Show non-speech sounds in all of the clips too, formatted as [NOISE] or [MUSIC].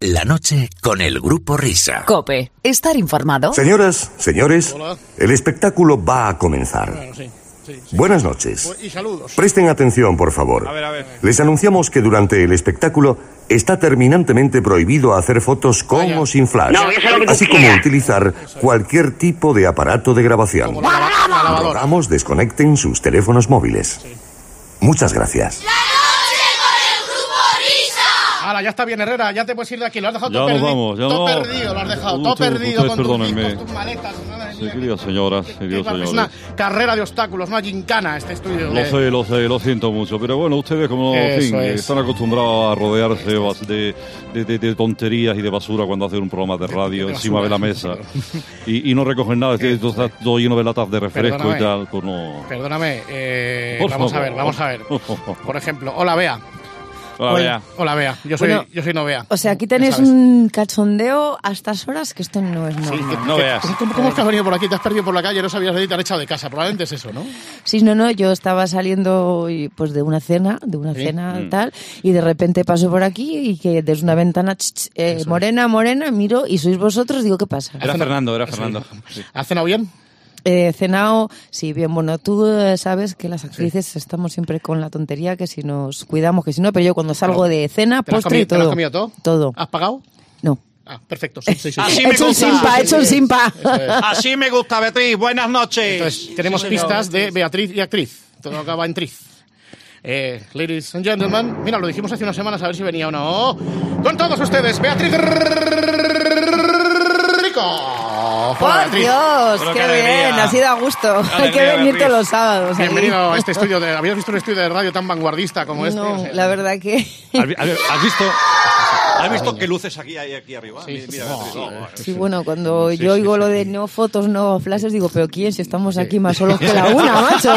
La noche con el grupo Risa. Cope, estar informado. Señoras, señores, el espectáculo va a comenzar. Bueno, sí, sí, sí. Buenas noches. Y saludos. Presten atención, por favor. A ver, a ver. Les anunciamos que durante el espectáculo está terminantemente prohibido hacer fotos con Vaya. o sin flash, No, eso es lo que tú así como quieras. utilizar cualquier tipo de aparato de grabación. Rogamos desconecten sus teléfonos móviles. Muchas gracias. Hala, ya está bien, Herrera, ya te puedes ir de aquí. Lo has dejado Ya todo vamos, ya todo no. perdido, lo has dejado. todo perdido con tus, maletas. Sí, queridas señoras, que- queridos que- Es una carrera de obstáculos, una gincana este estudio. Lo sé, lo sé, lo siento mucho. Pero bueno, ustedes como fin, es. están acostumbrados a rodearse de, de- de- de tonterías y de basura cuando hacen un programa de radio encima de la mesa. [LAUGHS] Y, y no recogen nada, que esto está todo lleno de latas de refresco Perdóname. y tal. Pues no. Perdóname, eh, vamos a ver, vamos a ver. [LAUGHS] Por ejemplo, hola Bea. Hola, Hola. vea. Hola Bea, yo soy, Bueno, yo soy no Bea. O sea, aquí tenéis un cachondeo a estas horas que esto no es Sí, normal. que- No que- veas. ¿Cómo, cómo, cómo es que has venido por aquí? Te has perdido por la calle, no sabías de ti, te han echado de casa. Probablemente es eso, ¿no? Sí, no, no, yo estaba saliendo y, pues de una cena, de una Sí. cena Mm. tal, y de repente paso por aquí y que desde una ventana, ch, ch, eh, morena, morena, miro y sois vosotros, digo, ¿qué pasa? Era Fernando, era Fernando. Sí. ¿Has cenado bien? Eh, cenado, sí, bien, bueno, tú eh, sabes que las actrices estamos siempre con la tontería, que si nos cuidamos, que si no, pero yo cuando salgo de cena, ¿Te postre y comido, te lo has todo. comido todo? Todo. ¿Has pagado? No. Ah, perfecto. Sí, sí, sí. Así sí. me He hecho un gusta. simpa, he hecho un simpa. Eso es. Así me gusta, Beatriz. Buenas noches. Entonces, tenemos pistas de Beatriz y actriz. Todo acaba en triz. Eh, ladies and gentlemen, mira, lo dijimos hace unas semanas a ver si venía o no. Con todos ustedes, Beatriz Rico. ¡Por Beatriz. Dios! ¡Qué qué alegría. bien! Ha sido a gusto. [LAUGHS] Hay que Alegría, venir Beatriz. todos los sábados. aquí. Bienvenido a este [LAUGHS] estudio de. ¿Habías visto un estudio de radio tan vanguardista como este? No, O sea, la verdad que... ¿Has, vi- has visto? ¿Has visto qué luces aquí hay aquí arriba? Sí, Mira, sí, Beatriz. sí. Sí, bueno, cuando Sí, yo sí, oigo sí. lo de no fotos, no flashes, digo, pero ¿quién? Si estamos aquí más solos que la una, [LAUGHS] macho.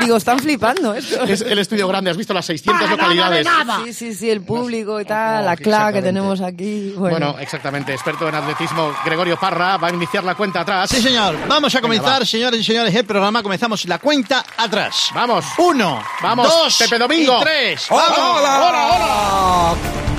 digo, están flipando esto. Es el estudio grande, has visto las 600 localidades. Sí, sí, sí, el público y tal, la CLA que tenemos aquí. Bueno, Bueno, exactamente. Experto en atletismo, Gregorio Parra, va a iniciar la cuenta atrás. Sí, señor. Vamos a comenzar, va. señores y señores, el programa. Comenzamos la cuenta atrás. Vamos. Uno, Vamos, dos, Pepe Domingo. y tres. Hola, ¡Vamos! hola,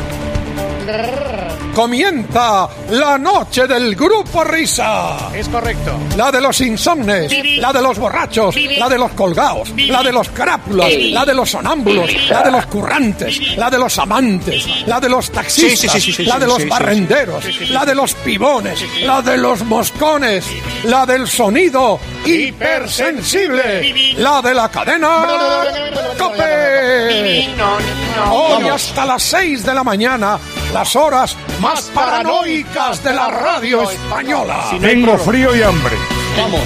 Rrr. Comienza la noche del grupo Risa. Es correcto. La de los insomnes, la de los borrachos, la de los colgados, la de los crápulas, la de los sonámbulos, la de los currantes, la de los amantes, la de los taxistas, la de los barrenderos, la de los pibones, la de los moscones, la del sonido hipersensible, la de la cadena Cope. Hoy hasta las 6 de la mañana, las horas más paranoicas de la radio española. Tengo frío y hambre. Vamos.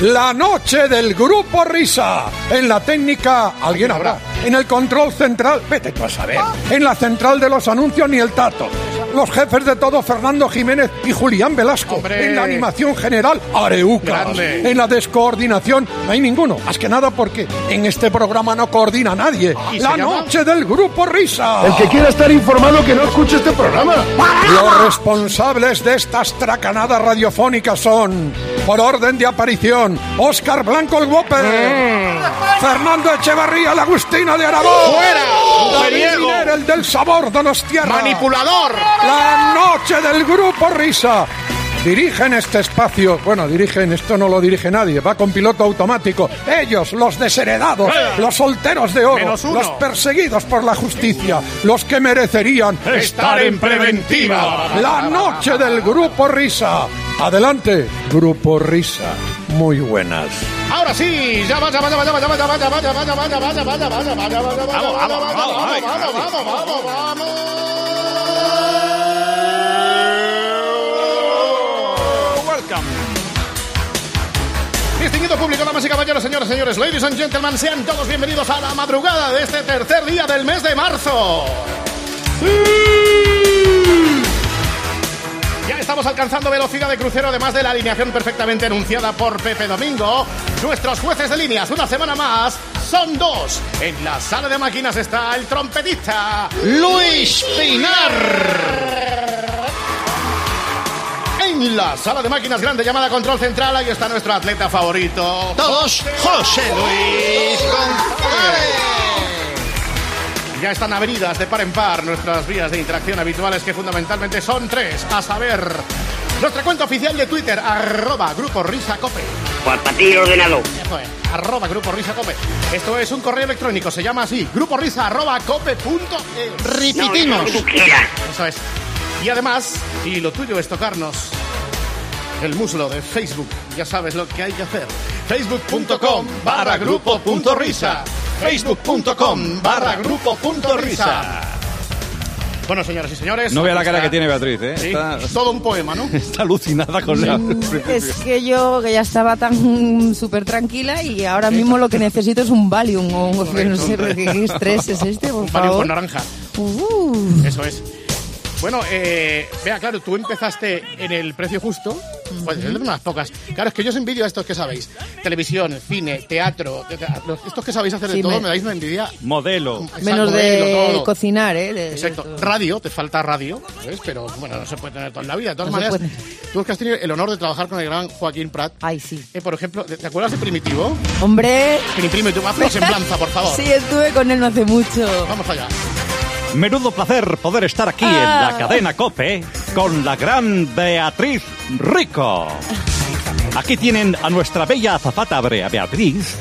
La noche del grupo Risa. En la técnica, alguien habrá. En el control central, vete tú a saber. En la central de los anuncios, ni el tato. Los jefes de todo, Fernando Jiménez y Julián Velasco. Hombre. En la animación general, Areuca. Grande. En la descoordinación, no hay ninguno. Más que nada porque en este programa no coordina nadie. ¿Y se La llama? noche del grupo Risa. El que quiera estar informado que no escuche este programa. Los responsables de estas tracanadas radiofónicas son, por orden de aparición, Óscar Blanco el Whopper, Fernando Echevarría, la Agustina de Aragón, ¡Fuera! El del sabor Donostierra, ¡Manipulador! la noche del grupo Risa. Dirigen este espacio, bueno, dirigen, esto no lo dirige nadie, va con piloto automático. Ellos, los desheredados, los solteros de oro, los perseguidos por la justicia, los que merecerían Estar en preventiva. la noche del Grupo Risa. Adelante, Grupo Risa. Muy buenas. Ahora sí, ya vaya, vaya, vaya, vaya, vaya, vaya, vaya, vaya, vaya, vaya, vaya, vaya, vaya, vaya, Vamos, vaya, vamos, vaya, vamos, vaya, vamos, vamos, vamos, vamos, vamos. Welcome. Distinguido público, damas y caballeros, señoras y señores, ladies and gentlemen, sean todos bienvenidos a la madrugada de este tercer día del mes de marzo. Ya estamos alcanzando velocidad de crucero, además de la alineación perfectamente enunciada por Pepe Domingo. Nuestros jueces de líneas, una semana más, son dos. En la sala de máquinas está el trompetista Luis Pinar. En la sala de máquinas grande llamada Control Central, ahí está nuestro atleta favorito. Todos, José Luis González. Ya están avenidas de par en par nuestras vías de interacción habituales que fundamentalmente son tres, a saber, nuestra cuenta oficial de Twitter, arroba Grupo Risa Cope. Pues para ti ordenado. Eso es, arroba Grupo Risa Cope. Esto es un correo electrónico, se llama así, grupo risa arroba cope punto es. Repetimos. No. Eso es. Y además, y lo tuyo es tocarnos el muslo de Facebook. Ya sabes lo que hay que hacer. Facebook.com barra grupo punto risa. Facebook.com barra grupo punto risa. Bueno, señoras y señores. No vea la cara está. que tiene Beatriz, ¿eh? Sí, Está, todo un poema, ¿no? [LAUGHS] está alucinada con la... [LAUGHS] Es que yo que ya estaba tan [LAUGHS] súper tranquila y ahora mismo lo que necesito es un Valium o un, no sé qué, qué estrés es este, por Un Valium favor. con naranja. Uh, Eso es. Bueno, eh, vea, claro, tú empezaste en el precio justo, pues es de unas pocas. Claro, es que yo os envidio a estos que sabéis. Televisión, cine, teatro, los- estos que sabéis hacer de Sí, todo, me- me dais una envidia. Modelo. Exacto, menos modelo, de todo. cocinar, ¿eh? De- Exacto. de- Radio, te falta radio, ¿ves? Pero bueno, no se puede tener todo en la vida. De todas No se maneras, tú que has tenido el honor de trabajar con el gran Joaquín Prat. Ay, sí. eh, por ejemplo, ¿te te acuerdas de Primitivo? Hombre, Primitivo, haz una semblanza, por favor. [LAUGHS] sí, estuve con él no hace mucho. Vamos allá. Menudo placer poder estar aquí en Ah. la cadena Cope con la gran Beatriz Rico. Aquí tienen a nuestra bella azafata Brea Beatriz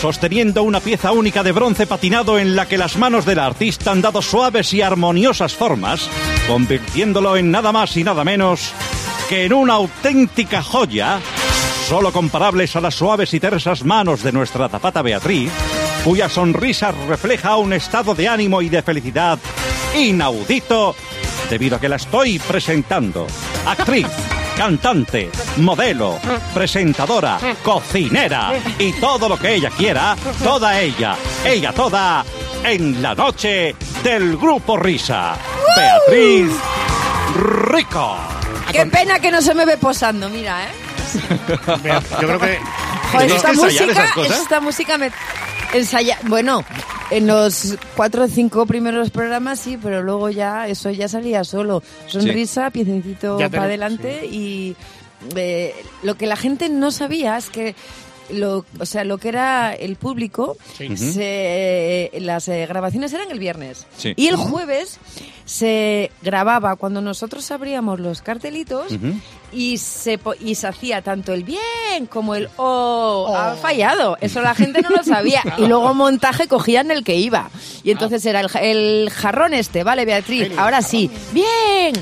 sosteniendo una pieza única de bronce patinado en la que las manos del artista han dado suaves y armoniosas formas, convirtiéndolo en nada más y nada menos que en una auténtica joya, solo comparables a las suaves y tersas manos de nuestra zapata Beatriz, cuya sonrisa refleja un estado de ánimo y de felicidad inaudito debido a que la estoy presentando. Actriz, cantante, modelo, presentadora, cocinera y todo lo que ella quiera, toda ella, ella toda, en la noche del Grupo Risa. Beatriz Rico. Qué pena que no se me ve posando, mira, ¿eh? Yo creo que. Joder, ¿Tienes esta música, esas cosas? esta música me ensaya, bueno, en los cuatro o cinco primeros programas sí, pero luego ya eso ya salía solo. Sonrisa, piececito te- para adelante y eh, lo que la gente no sabía es que lo, o sea, lo que era el público, Sí. se- las eh, grabaciones eran el viernes. Sí. Y el jueves se grababa cuando nosotros abríamos los cartelitos y, se, po- y se hacía tanto el bien como el oh, ha fallado. Eso la gente no lo sabía. [LAUGHS] Y luego montaje cogían el que iba. Y entonces era el, el jarrón este, ¿vale, Beatriz? Ahora sí. Bien.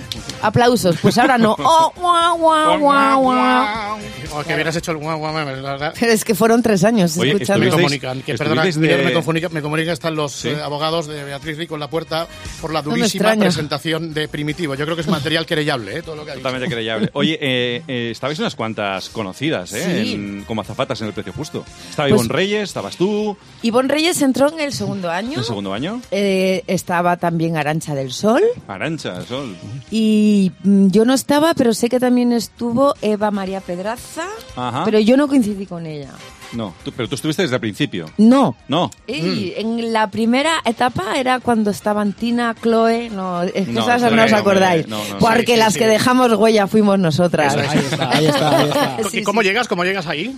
Aplausos. Pues ahora no. [LAUGHS] Oh, guau, guau, guau, guau. Oh, que hubieras hecho el guau, guau, la verdad. Pero es que fueron tres años Oye, escuchando. Me comunican, que perdona, estuvisteis de- me comunica, me comunica que están los Sí. eh, abogados de Beatriz Rico en la puerta por la durísima extraña. presentación de Primitivo. Yo creo que es material querellable, ¿eh? todo lo que ha dicho. Totalmente creyable. Oye, eh, eh, estabais unas cuantas conocidas, ¿eh? Sí. En- como azafatas en el precio justo. Estaba Pues- Ivonne Reyes, estabas tú, Ivonne Reyes entró en el segundo en año. el segundo año. Eh, estaba también Arancha del Sol. Arancha, Sol. Y mm, yo no estaba, pero sé que también estuvo Eva María Pedraza. Ajá. Pero yo no coincidí con ella. No, tú- pero tú estuviste desde el principio. No. No. Y en la primera etapa era cuando estaban Tina, Chloe, no, es que No, esas no os no, acordáis, no, no, porque sí, las sí. que dejamos huella fuimos nosotras. Ahí está, ahí está, ahí está. [LAUGHS] Sí, ¿Y cómo llegas? ¿Cómo llegas ahí?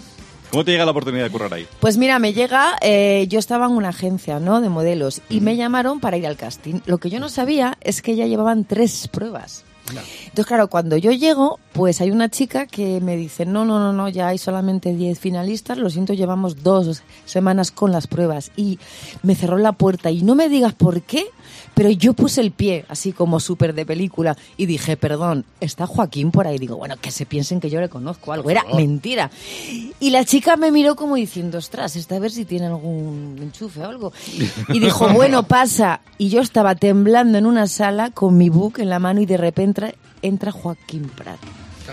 ¿Cómo te llega la oportunidad de currar ahí? Pues mira, me llega, eh, yo estaba en una agencia, ¿no? De modelos y me llamaron para ir al casting. Lo que yo no sabía es que ya llevaban tres pruebas. Entonces, claro, cuando yo llego, pues hay una chica que me dice, no, no, no, no, ya hay solamente 10 finalistas, lo siento, llevamos dos semanas con las pruebas. Y me cerró la puerta y no me digas por qué, pero yo puse el pie, así como súper de película, y dije, perdón, ¿está Joaquín por ahí? Digo, bueno, que se piensen que yo le conozco algo. Era mentira. Y la chica me miró como diciendo, ostras, esta a ver si tiene algún enchufe o algo. Y dijo, bueno, pasa. Y yo estaba temblando en una sala con mi book en la mano y de repente entra Joaquín Prat.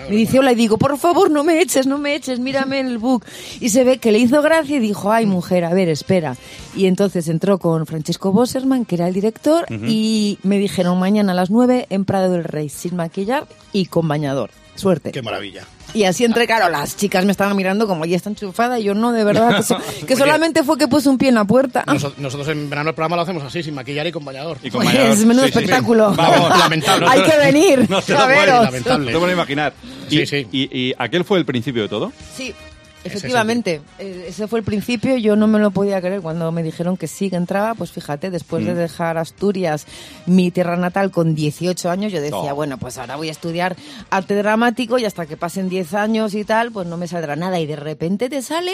Me dice hola y digo, por favor, no me eches, no me eches, mírame en el book. Y se ve que le hizo gracia y dijo, ay, mujer, a ver, espera. Y entonces entró con Francesco Bosserman, que era el director, y me dijeron mañana a las 9 en Prado del Rey, sin maquillar y con bañador. Suerte. Qué maravilla. Y así entré, claro, las chicas me estaban mirando como ya está enchufada y yo no, de verdad, que, so- [LAUGHS] que solamente fue que puse un pie en la puerta. Noso- Nosotros en verano el programa lo hacemos así, sin maquillar y con bañador. Y con Pues, bañador. menudo Sí, sí, sí. espectáculo. Vamos, [LAUGHS] lamentable. Hay que venir, No te a lo puedes, veros. lamentable. No te puedo imaginar. Y, Sí, sí. Y, y aquel fue el principio de todo. Sí. Efectivamente, eh, ese fue el principio. Yo no me lo podía creer cuando me dijeron que sí, que entraba. Pues fíjate, después Mm. de dejar Asturias, mi tierra natal, con 18 años, yo decía, Oh. bueno, pues ahora voy a estudiar arte dramático y hasta que pasen 10 años y tal, pues no me saldrá nada. Y de repente te sale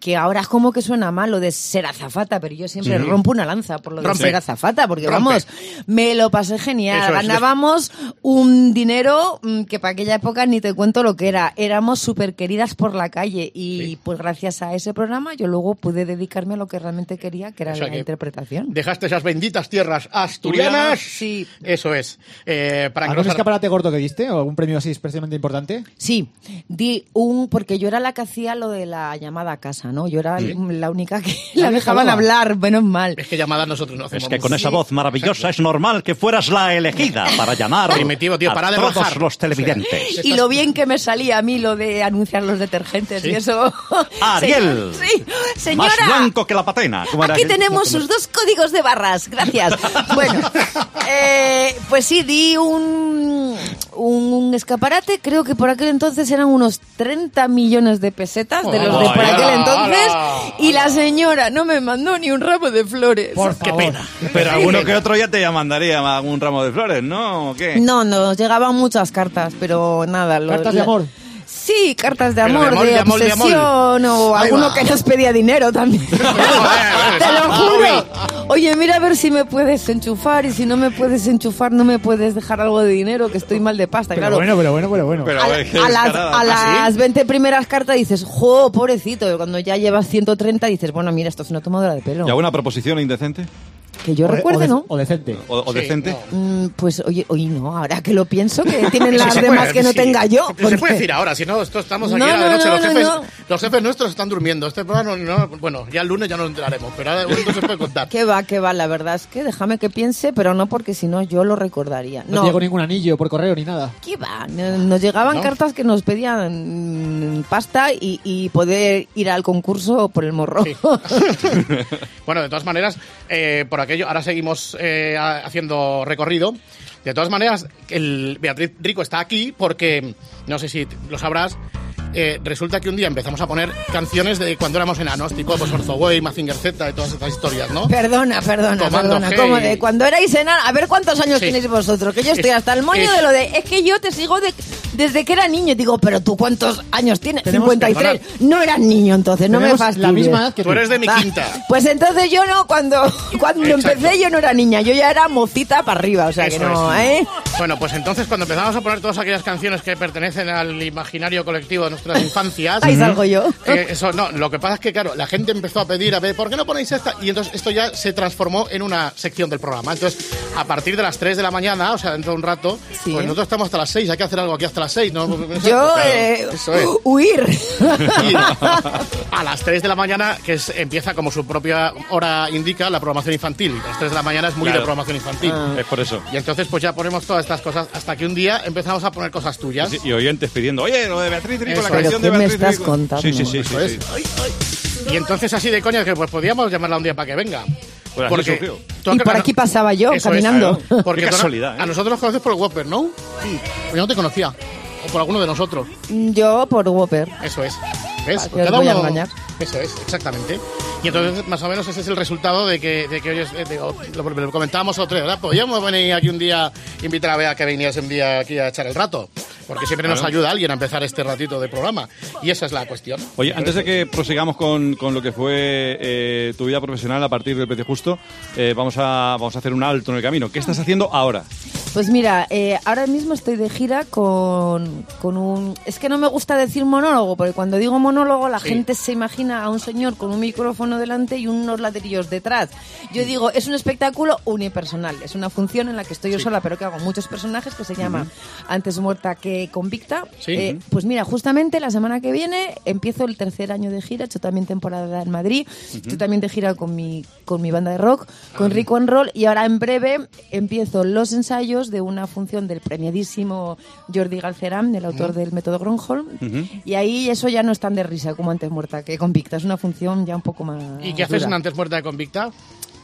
que ahora es como que suena mal lo de ser azafata, pero yo siempre rompo una lanza por lo de Rompe. ser azafata, porque Rompe. vamos, me lo pasé genial. Eso es. Ganábamos un dinero mm, que para aquella época ni te cuento lo que era. Éramos súper queridas por la calle y pues gracias a ese programa yo luego pude dedicarme a lo que realmente quería, que era O sea la que interpretación. Dejaste esas benditas tierras asturianas. Sí. Eso es. Eh, para ¿Algún engrosar- escaparate gordo que diste o algún premio así especialmente importante? Sí, di un porque yo era la que hacía lo de la llamada a casa, ¿no? Yo era la única que la dejaban dejaba. hablar, menos mal. Es que llamadas nosotros no hacemos. Es que con esa voz maravillosa es normal que fueras la elegida para llamar Primitivo, tío, a para de todos los televidentes. Y lo bien que me salía a mí lo de anunciar los detergentes Sí. Y eso. [LAUGHS] Ariel. Sí, señora. Más blanco que la patena. ¿Cómo era Aquí que- tenemos sus dos códigos de barras, gracias. [LAUGHS] Bueno, eh, pues sí, di un, un escaparate, creo que por aquel entonces eran unos 30 millones de pesetas de los de por ¡Hala, aquel entonces, y la señora no me mandó ni un ramo de flores. Qué pena. Pero alguno que otro ya te ya mandaría algún ramo de flores, ¿no? ¿O qué? No, nos llegaban muchas cartas, pero nada. lo- Cartas de la- amor. Sí, cartas de amor, de, amor, de amor, de amor. obsesión o Ahí alguno va. que nos pedía dinero también. [LAUGHS] Te lo juro. Oye, mira a ver si me puedes enchufar y si no me puedes enchufar no me puedes dejar algo de dinero que estoy mal de pasta, Pero claro. bueno, pero bueno, pero bueno. Pero, a, a las, a ¿Ah, las 20 primeras cartas dices, jo, pobrecito. Cuando ya llevas 130 dices, bueno, mira, esto es una tomadora de pelo. ¿Y alguna proposición indecente? Que yo O recuerde, de- ¿no? O decente. ¿O, o Sí, decente? no. Mm, Pues oye, oye, no, ahora que lo pienso, que tienen [LAUGHS] las se demás puede que no decir. tenga yo. Se porque- puede decir ahora, si no, esto estamos aquí No, a la no, noche. no, los, jefes, no. los jefes nuestros están durmiendo. Este programa no, no- bueno, ya el lunes ya nos enteraremos, pero ahora se puede contar. [LAUGHS] Que va, que va, la verdad es que déjame que piense, pero no porque si no yo lo recordaría. No, llegó ningún anillo por correo ni nada. ¿qué va? No- Nos llegaban ¿No? cartas que nos pedían pasta y, y poder ir al concurso por el morro. Sí. [LAUGHS] bueno, de todas maneras, eh, por aquello, ahora seguimos eh, ha- haciendo recorrido. De todas maneras, el Beatriz Rico está aquí porque, no sé si lo sabrás, eh, resulta que un día empezamos a poner canciones de cuando éramos enanos, tipo pues Orzoway, Mazinger Z y todas estas historias, ¿no? Perdona, perdona, Tomando perdona. G Como de cuando erais enanos, a ver cuántos años Sí. tenéis vosotros, que yo estoy Es- hasta el moño es- de lo de, es que yo te sigo de- desde que era niño. Digo, pero tú cuántos años tienes? Tenemos- 53. No eras niño entonces, no me fastidies. la misma edad que Tú eres de mi quinta. Pues entonces yo no, cuando, [LAUGHS] cuando Exacto. empecé yo no era niña, yo ya era mocita para arriba, o sea que no, es. ¿eh? Bueno, pues entonces cuando empezamos a poner todas aquellas canciones que pertenecen al imaginario colectivo de nuestras infancias... Ahí salgo yo. eh, eso no, lo que pasa es que claro, la gente empezó a pedir, a ver, ¿por qué no ponéis esta? Y entonces esto ya se transformó en una sección del programa. Entonces, a partir de las 3 de la mañana, o sea, dentro de un rato, Sí. pues nosotros estamos hasta las 6, hay que hacer algo aquí hasta las 6, ¿no? Yo, claro, eh, eso es. huir. Y a las 3 de la mañana, que es- empieza como su propia hora indica, la programación infantil. A las 3 de la mañana es muy Claro. de programación infantil. Ah. Es por eso. Y entonces pues ya ponemos todas estas cosas hasta que un día empezamos a poner cosas tuyas. Sí, Y oyentes pidiendo, oye, lo de Beatriz Rico, es. canción de ¿Pero qué me estás contando? Sí, sí, sí. sí, Eso es. sí. Y entonces así de coña que pues podíamos llamarla un día para que venga. Pues Y acá- por aquí pasaba yo, Eso es, caminando. claro. Porque Qué casualidad, ¿eh? a nosotros nos conoces por el Whopper, ¿no? Sí. Yo no te conocía. O por alguno de nosotros. Yo por Whopper. Eso es. ¿Ves? ¿Para qué os voy a engañar? Eso es, exactamente. Y entonces, más o menos, ese es el resultado de que, de que hoy es- eh, de- lo, lo comentábamos otro día, ¿verdad? Podríamos venir aquí un día, invitar a Bea que viniese un día aquí a echar el rato. Porque siempre nos ayuda alguien a empezar este ratito de programa. Y esa es la cuestión. Oye, antes de que prosigamos con, con lo que fue eh, tu vida profesional a partir del precio justo, eh, vamos, a, vamos a hacer un alto en el camino. ¿Qué estás haciendo ahora? Pues mira, eh, ahora mismo estoy de gira con, con un... Es que no me gusta decir monólogo, porque cuando digo monólogo la Sí. gente se imagina a un señor con un micrófono delante y unos ladrillos detrás. Yo digo, es un espectáculo unipersonal, es una función en la que estoy yo sola, pero que hago muchos personajes, que se llama Antes muerta que convicta. Sí. Eh, pues mira, justamente la semana que viene empiezo el tercer año de gira, he hecho también temporada en Madrid, estoy también de gira con mi, con mi banda de rock, con Rico and Roll, y ahora en breve empiezo los ensayos de una función del premiadísimo Jordi Galceram, el autor del método Gronholm, y ahí eso ya no es tan de risa como antes muerta que convicta, es una función ya un poco más ¿Y qué haces dura. en Antes Muerta de Convicta?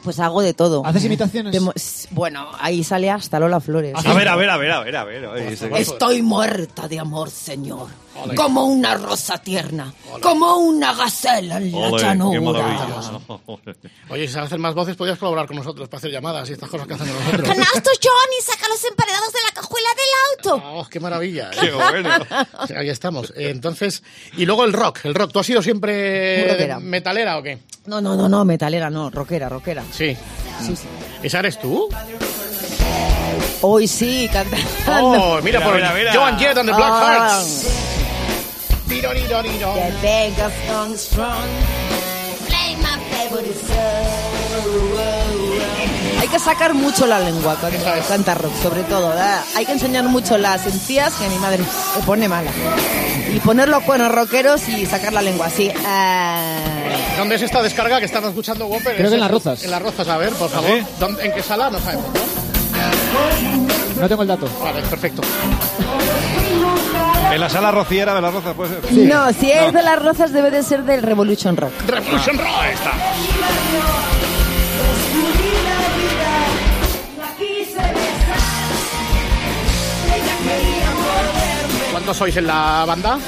Pues hago de todo. ¿Haces imitaciones? De bueno, ahí sale hasta Lola Flores. A ver, a ver, a ver, a ver, a ver. Estoy muerta de amor, señor. Como una rosa tierna. Como una gacela en la Ole, llanura. [LAUGHS] Oye, si sabes hacer más voces, podrías colaborar con nosotros para hacer llamadas y estas cosas que hacemos nosotros. [LAUGHS] ¡Canastos, Johnny! ¡Saca los emparedados de la cajuela del auto! [LAUGHS] Oh, ¡Qué maravilla! Qué bueno. Ahí estamos. Eh, Entonces, y luego el rock. El rock. ¿Tú has sido siempre Rockera. metalera o qué? No, no, no, no, metalera, no, rockera, rockera. Sí. Sí, sí. ¿Esa eres tú? Hoy sí, cantando. Oh, mira, Mira, por mira, mira. Joan Jett and the Black Ah. Hearts. The Vegas strong, strong. Play my favorite song. Hay que sacar mucho la lengua cuando es. canta rock, sobre todo. ¿verdad? Hay que enseñar mucho las encías, que a mi madre se pone mala. Y poner los cuernos rockeros y sacar la lengua así. Ah. ¿Dónde es esta descarga que estamos escuchando, Whopper? Creo ¿Es que en Las? Rozas. En las rozas, a ver, por favor. ¿Sí? ¿Dónde- ¿En qué sala? No sabemos. ¿no? No tengo el dato. Vale, perfecto. En la sala rociera de las rozas, puede ser. No, si es de las rozas debe de ser del Revolution Rock. Revolution Rock. Ahí está. ¿Cuántos sois en la banda?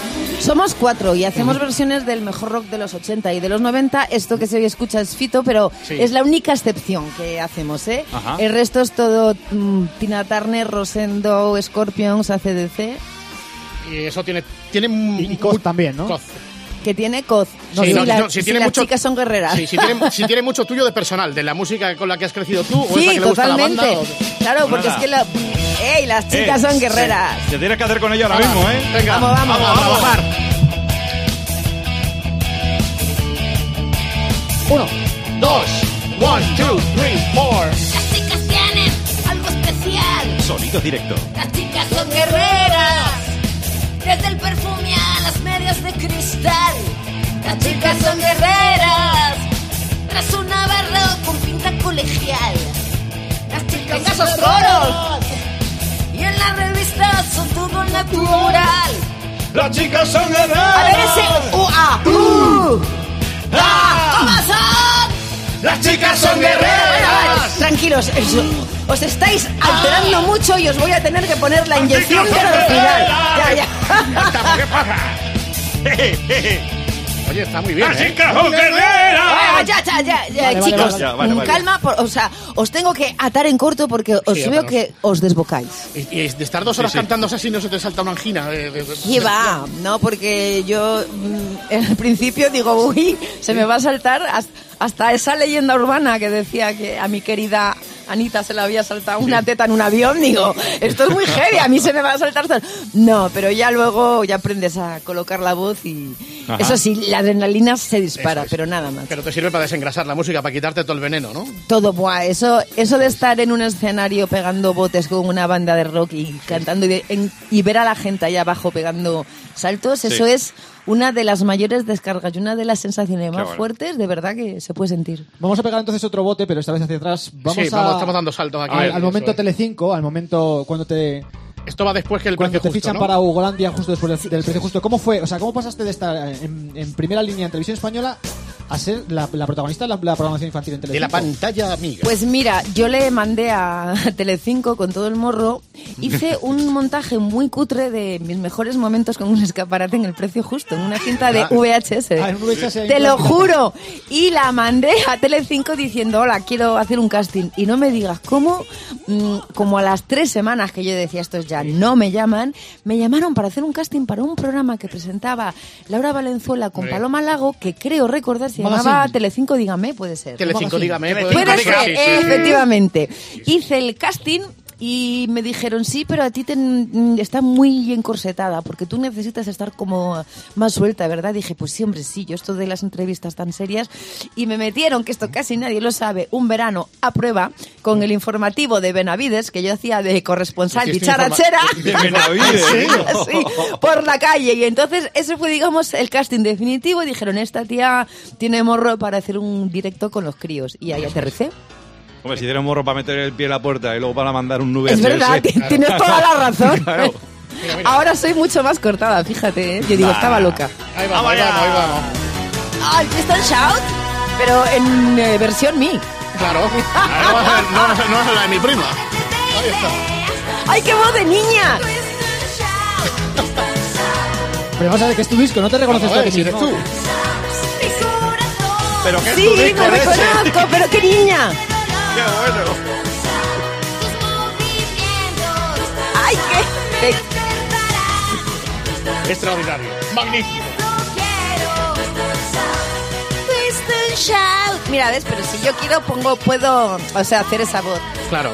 Somos cuatro y hacemos versiones del mejor rock de los 80 y de los 90. Esto que se hoy escucha es Fito, pero Sí. es la única excepción que hacemos, ¿eh? Ajá. El resto es todo mm, Tina Turner, Rosendo, Scorpions, ACDC, Y eso tiene... tiene Y, y Coz también, ¿no? Coz. que tiene Coz. Sí, si no, la- no, si si tiene las mucho- chicas son guerreras. Sí, si tiene, [LAUGHS] si tiene mucho tuyo de personal, de la música con la que has crecido tú, o esa Sí, que le gusta la totalmente. banda. o- Claro, porque Nada. es que la... ¡Ey, las chicas Eh, son guerreras! Te tienes que hacer con ella ahora mismo, ¿eh? Venga, Vamos, vamos, a vamos. trabajar. Uno. Dos, one, two, three, four. Las chicas tienen algo especial. Sonido directo. Las chicas son guerreras. Desde el perfume a las medias de cristal. Las chicas son guerreras. Tras un navarro con pinta colegial. Las chicas ¡Venga, son coros! Y en las revistas son todo natural. Las chicas son A ver ese... ¡Uh, ah! ¡Uh! ¡Ah! Las chicas son guerreras. Tranquilos, os estáis alterando mucho y os voy a tener que poner la inyección de velocidad. Ya, ya. Estamos, ¿Qué pasa? [LAUGHS] Oye, está muy bien. Las ¿eh? guerreras. Ah, ya, ya, ya, ya, Vale, chicos, vale, vale, vale. calma, por- o sea, os tengo que atar en corto porque os Sí, veo que os desbocáis. Y, y de estar dos horas cantando así no se te salta una angina. de- de- de- Y va, no, porque yo mm, [LAUGHS] en el principio digo, uy, se me va a saltar has- hasta esa leyenda urbana que decía que a mi querida Anita se le había saltado una teta en un avión. Digo, esto es muy heavy, a mí se me va a saltar. esto". No, pero ya luego ya aprendes a colocar la voz y Ajá. eso sí, la adrenalina se dispara, es. pero nada más. Pero te sirve para desengrasar la música, para quitarte todo el veneno, ¿no? Todo, buah, eso, eso de estar en un escenario pegando botes con una banda de rock y cantando y, en- y ver a la gente ahí abajo pegando saltos, eso es una de las mayores descargas y una de las sensaciones más bueno. fuertes de verdad que se puede sentir. Vamos a pegar entonces otro bote, pero esta vez hacia atrás. Vamos Sí, a, vamos- estamos dando saltos aquí. Al momento es. Telecinco, al momento cuando te Esto va después que el cuando precio te justo, fichan ¿no? para Ugolandia justo después del, del precio justo. ¿Cómo fue? O sea, ¿cómo pasaste de estar en, en primera línea en televisión española a ser la, la protagonista de la, la programación infantil en De Telecinco? la pantalla amiga. Pues mira, yo le mandé a [LAUGHS] Telecinco con todo el morro, hice [LAUGHS] un montaje muy cutre de mis mejores momentos con un escaparate en el precio justo, en una cinta de VHS. Ah, en un VHS Te lo juro. Y la mandé a Telecinco diciendo, hola, quiero hacer un casting. Y no me digas cómo, mm, como a las tres semanas que yo decía, estos ya no me llaman, me llamaron para hacer un casting para un programa que presentaba Laura Valenzuela con. Paloma Lago, que creo recordar se llamaba Telecinco, dígame, puede ser. Telecinco, dígame. Puede puede- ser, sí, sí, sí. efectivamente. Hice el casting y me dijeron, sí, pero a ti te, mm, está muy encorsetada porque tú necesitas estar como más suelta, ¿verdad? Dije, pues sí, hombre, sí, yo esto de las entrevistas tan serias. Y me metieron, que esto casi nadie lo sabe, un verano a prueba con el informativo de Benavides, que yo hacía de corresponsal Hiciste dicharachera. De Benavides. [LAUGHS] Sí, por la calle. Y entonces ese fue, digamos, el casting definitivo. Y dijeron, esta tía tiene morro para hacer un directo con los críos. Y ahí aterricé. Hombre, si tienes morro para meter el pie en la puerta y luego para mandar un nube Es verdad, ti- tienes toda la razón. [LAUGHS] Claro. Mira, mira. Ahora soy mucho más cortada, fíjate. ¿eh? Yo digo, estaba loca. Ahí vamos, ahí vamos, ahí vamos. Ah, el Crystal Shout, pero en eh, versión mi. [LAUGHS] Claro. No no no ser la de mi prima. Ahí está. ¡Ay, qué voz de niña! Pero vamos a ver que es tu disco, no te reconoces a tú ver, ti si eres tú. Pero qué es Sí, tu disco, me leche. reconozco, pero qué niña. Qué bueno. ¡Ay, qué! Extraordinario. Magnífico. Mira, ves, pero si yo quiero pongo, puedo, o sea, hacer esa voz. Claro.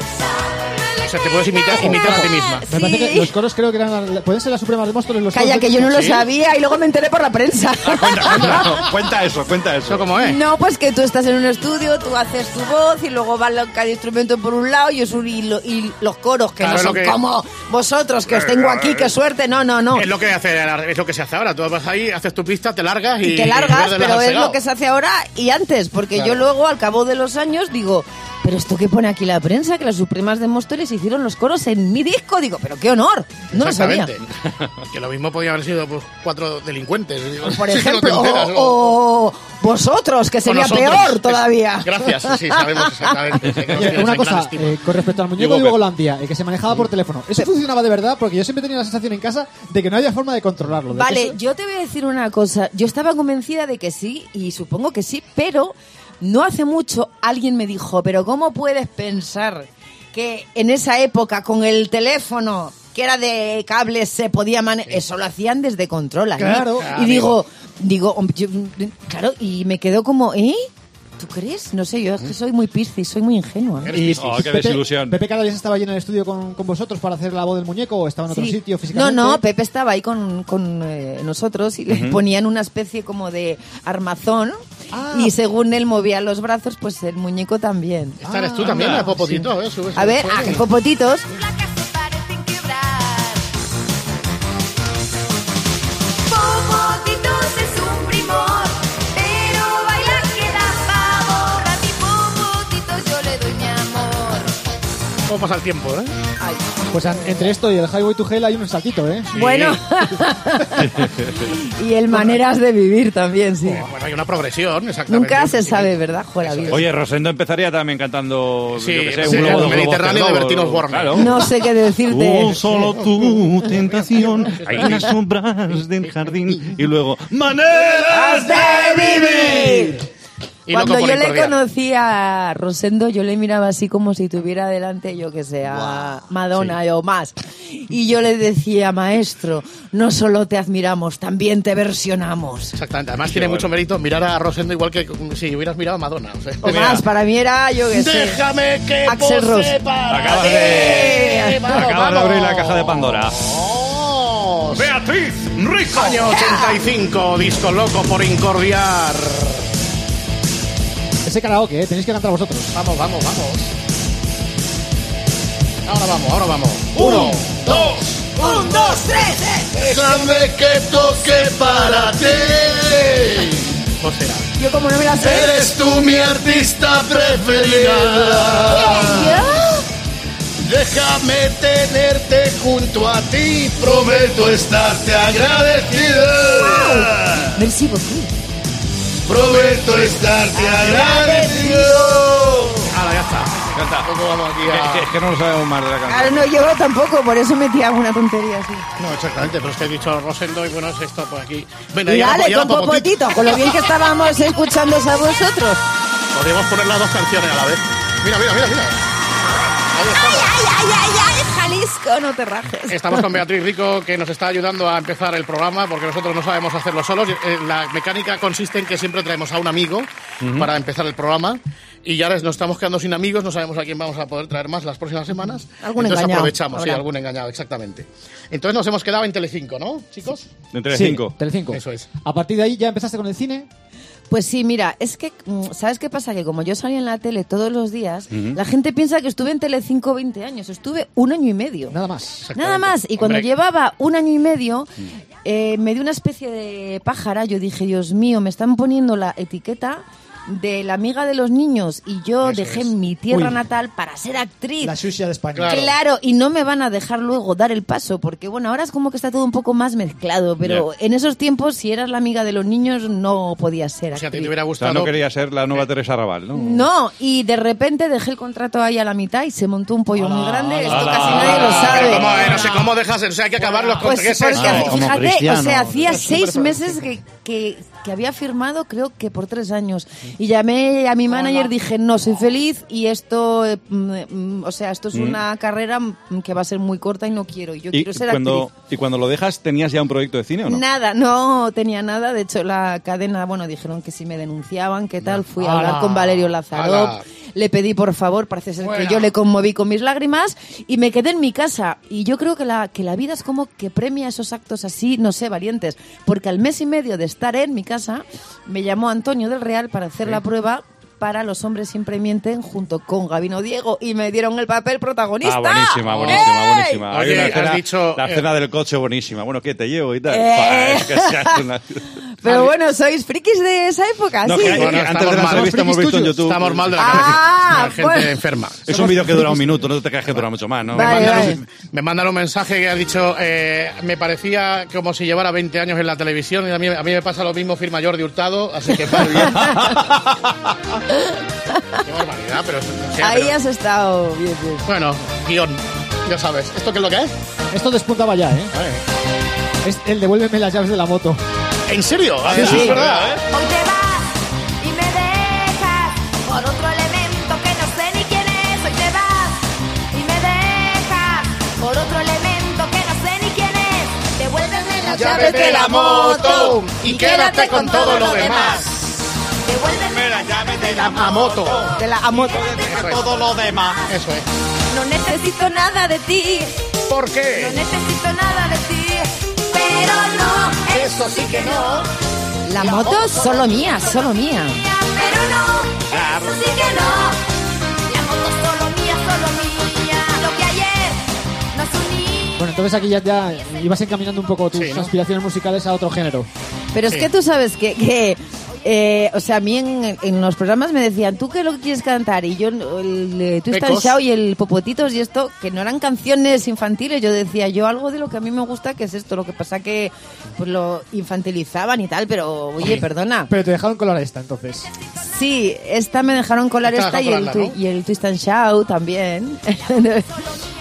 O sea, te puedes imitar, imitar a ti misma. Me parece que los coros creo que eran. Pueden ser las supremas de Móstoles los Calla, coros que yo no lo ¿Sí? sabía y luego me enteré por la prensa. Cuenta, [LAUGHS] cuenta eso, cuenta ¿Eso eso. cómo es? No, pues que tú estás en un estudio, tú haces tu voz y luego va cada instrumento por un lado y, eso, y, lo- y los coros que Claro, no es son que- como vosotros, que os tengo aquí, qué suerte. No, no, no. Es lo que hace, es lo que se hace ahora. Tú vas ahí, haces tu pista, te largas y Y te largas, y pero es lo que se hace ahora y antes, porque Claro. yo luego, al cabo de los años, digo, pero esto que pone aquí la prensa, que las Supremas de Móstoles hicieron los coros en mi disco, digo, pero qué honor, no lo sabía. Exactamente. [LAUGHS] que lo mismo podía haber sido pues, cuatro delincuentes. Por [LAUGHS] no te ejemplo, enteras, o, o vosotros, que sería nosotros. peor todavía. Gracias, sí, sabemos exactamente. Una cosa, eh, con respecto al Y muñeco de. Golandia, eh, que se manejaba por teléfono. ¿Eso funcionaba de verdad? Porque yo siempre tenía la sensación en casa de que no había forma de controlarlo. de Vale, eso- yo te voy a decir una cosa. Yo estaba convencida de que sí, y supongo que sí, pero no hace mucho alguien me dijo, pero ¿cómo puedes pensar que en esa época con el teléfono que era de cables se podía manejar? Eso lo hacían desde control. ahí. Claro. Y digo, digo, claro, y me quedo como, ¿eh? ¿Tú crees? No sé, yo es que soy muy piscis, soy muy ingenua. Y Oh, qué desilusión. Pepe Canales estaba allí en el estudio con, con vosotros para hacer la voz del muñeco o estaba en otro Sí. sitio No, físicamente. no, Pepe estaba ahí con, con, eh, nosotros y le ponían una especie como de armazón Ah. y según él movía los brazos, pues el muñeco también. Esta eres tú también, anda. a Popotito. ¿eh? Subes A ver, ah, popotitos. Popotitos pasa el tiempo, eh? Ay, Pues entre esto y el Highway to Hell hay un saltito, ¿eh? Bueno, [LAUGHS] y el maneras de vivir también, sí. Bueno, hay una progresión, exactamente. Nunca se sabe, ¿verdad? Juega vida. Oye, Rosendo empezaría también cantando, Sí, yo qué sé, sí, un globo, Mediterráneo de cerrado, Bertino Osborne. Claro. No sé qué decirte. Tú, solo tu [LAUGHS] tentación, hay unas sombras del jardín y luego maneras de vivir! Y loco Cuando por yo le conocí a Rosendo, yo le miraba así como si tuviera delante, yo que sé, a Madonna o más. Y yo le decía, maestro, no solo te admiramos, también te versionamos. Exactamente. Además, tiene mucho mérito mirar a Rosendo igual que si hubieras mirado a Madonna. O sea, O más, para mí era, yo que sé. Déjame que Axel Rose. para Acabas de, Vamos, acabas de abrir la caja de Pandora. Beatriz Rico. Año 85, disco loco por incordiar. Ese karaoke, ¿eh? Tenéis que cantar vosotros. Vamos, vamos, vamos. Ahora vamos, ahora vamos. Uno, dos. Un, dos, tres, Déjame que toque para ti. ¿Cómo será? Yo como no me la sé. Eres tú mi artista preferida. Déjame tenerte junto a ti. Prometo estarte agradecida. Merci beaucoup. Prometo estarte agradecido. Ahora ya está. Ya está. Tampoco vamos aquí Que- a... que- Es que no lo sabemos más de la Ahora canción. no, yo tampoco, por eso metí alguna tontería así. No, exactamente, pero es que he dicho Rosendo y bueno, es esto por aquí. Venga, Y dale, ya con Popotito, con lo bien que estábamos escuchándos a vosotros. Podríamos poner las dos canciones a la vez. Mira, mira, mira, mira. Ahí estamos. ¡Ay, ay, ay, ay! No te rajes. Estamos con Beatriz Rico que nos está ayudando a empezar el programa porque nosotros no sabemos hacerlo solos. Eh, La mecánica consiste en que siempre traemos a un amigo para empezar el programa y ya nos estamos quedando sin amigos, no sabemos a quién vamos a poder traer más las próximas semanas. Algún Entonces engañado, aprovechamos, sí, algún engañado, exactamente. Entonces nos hemos quedado en Telecinco, ¿no, chicos? Entre Sí, cinco. Telecinco. Eso es. A partir de ahí ya empezaste con el cine. Pues sí, mira, es que, mm, ¿sabes qué pasa? Que como yo salía en la tele todos los días, la gente piensa que estuve en Telecinco 20 años. Estuve un año y medio. Nada más. Exactamente. Nada más. Y cuando Hombre. llevaba un año y medio, eh, me dio una especie de pájara. Yo dije, Dios mío, me están poniendo la etiqueta de la amiga de los niños y yo Eso dejé es. mi tierra Uy. natal para ser actriz. La Xuxa de España. Claro. y no me van a dejar luego dar el paso, porque bueno, ahora es como que está todo un poco más mezclado, pero en esos tiempos, si eras la amiga de los niños, no podías ser O sea, a ti actriz. te hubiera O sea, gustado. no quería ser la nueva Teresa Raval, ¿no? No, y de repente dejé el contrato ahí a la mitad y se montó un pollo muy grande. Esto casi nadie lo sabe. ¿cómo, eh? no sé cómo dejas, o sea, hay que acabarlos con Pues ¿qué es porque, esto? como fíjate, o sea, hacía seis meses que, que, que había firmado, creo que por tres años. Y llamé a mi manager, dije, no, soy feliz y esto, eh, mm, mm, o sea, esto es una carrera mm, que va a ser muy corta y no quiero. Y yo quiero ser cuando, actriz. y cuando lo dejas, ¿tenías ya un proyecto de cine o no? Nada, no tenía nada. De hecho, la cadena, bueno, dijeron que si me denunciaban, ¿qué tal? Fui a hablar con Valerio Lázaro. Ala. Le pedí por favor, parece ser Bueno. que yo le conmoví con mis lágrimas y me quedé en mi casa. Y yo creo que la, que la vida es como que premia esos actos así, no sé, valientes. Porque al mes y medio de estar en mi casa, me llamó Antonio del Real para hacer la prueba para Los hombres siempre mienten junto con Gabino Diego y me dieron el papel protagonista. Ah, buenísima, buenísima, ¡Ey! buenísima. Hay Oye, una has escena, dicho, la eh, escena del coche buenísima. Bueno, ¿qué te llevo y tal? Eh. Es que se hace una- [LAUGHS] Pero bueno, ¿sois frikis de esa época? No, sí. que, antes estamos de la entrevista hemos visto en. YouTube. Estamos mal de la Ah, cabeza. La gente bueno. enferma. Es un vídeo que dura un minuto, no te creas que dura mucho más, ¿no? Vale, me, mandaron, vale. me mandaron un mensaje que ha dicho, eh, me parecía como si llevara 20 años en la televisión y a mí, a mí me pasa lo mismo, firma Jordi Hurtado, así que bien. [LAUGHS] Qué barbaridad, pero... o sea, Ahí pero- has estado bien, bien. Bueno, guion, ya sabes. ¿Esto qué es lo que es? Esto despuntaba ya, ¿eh? Es el devuélveme las llaves de la moto. ¿En serio? Sí, sí. Es verdad, ¿eh? Hoy te vas y me dejas por otro elemento que no sé ni quién es. Hoy te vas y me dejas por otro elemento que no sé ni quién es. Devuélveme las llaves de la moto y quédate con todo lo demás. Devuélveme las llaves de la moto. De la moto. Eso es. Todo lo demás. Eso es. No necesito nada de ti, ¿Por no qué? necesito nada de ti, pero no, Eso sí que no. La moto solo mía, solo mía. pero no, eso sí que no. La moto solo mía, solo mía, lo que ayer nos unía. Bueno, entonces aquí ya, ya ibas encaminando un poco tus Sí, ¿no? aspiraciones musicales a otro género. Pero es que tú sabes que, que, eh, o sea, a mí en, en los programas me decían, ¿tú qué es lo que quieres cantar? Y yo, el Twist and Pecos. Shout y el Popotitos y esto, que no eran canciones infantiles, yo decía, yo algo de lo que a mí me gusta, que es esto, lo que pasa que pues lo infantilizaban y tal, pero oye, perdona. Pero te dejaron colar esta, entonces. Sí, esta me dejaron colar Esta esta y el, y el Twist and Shout también. [LAUGHS] [LAUGHS]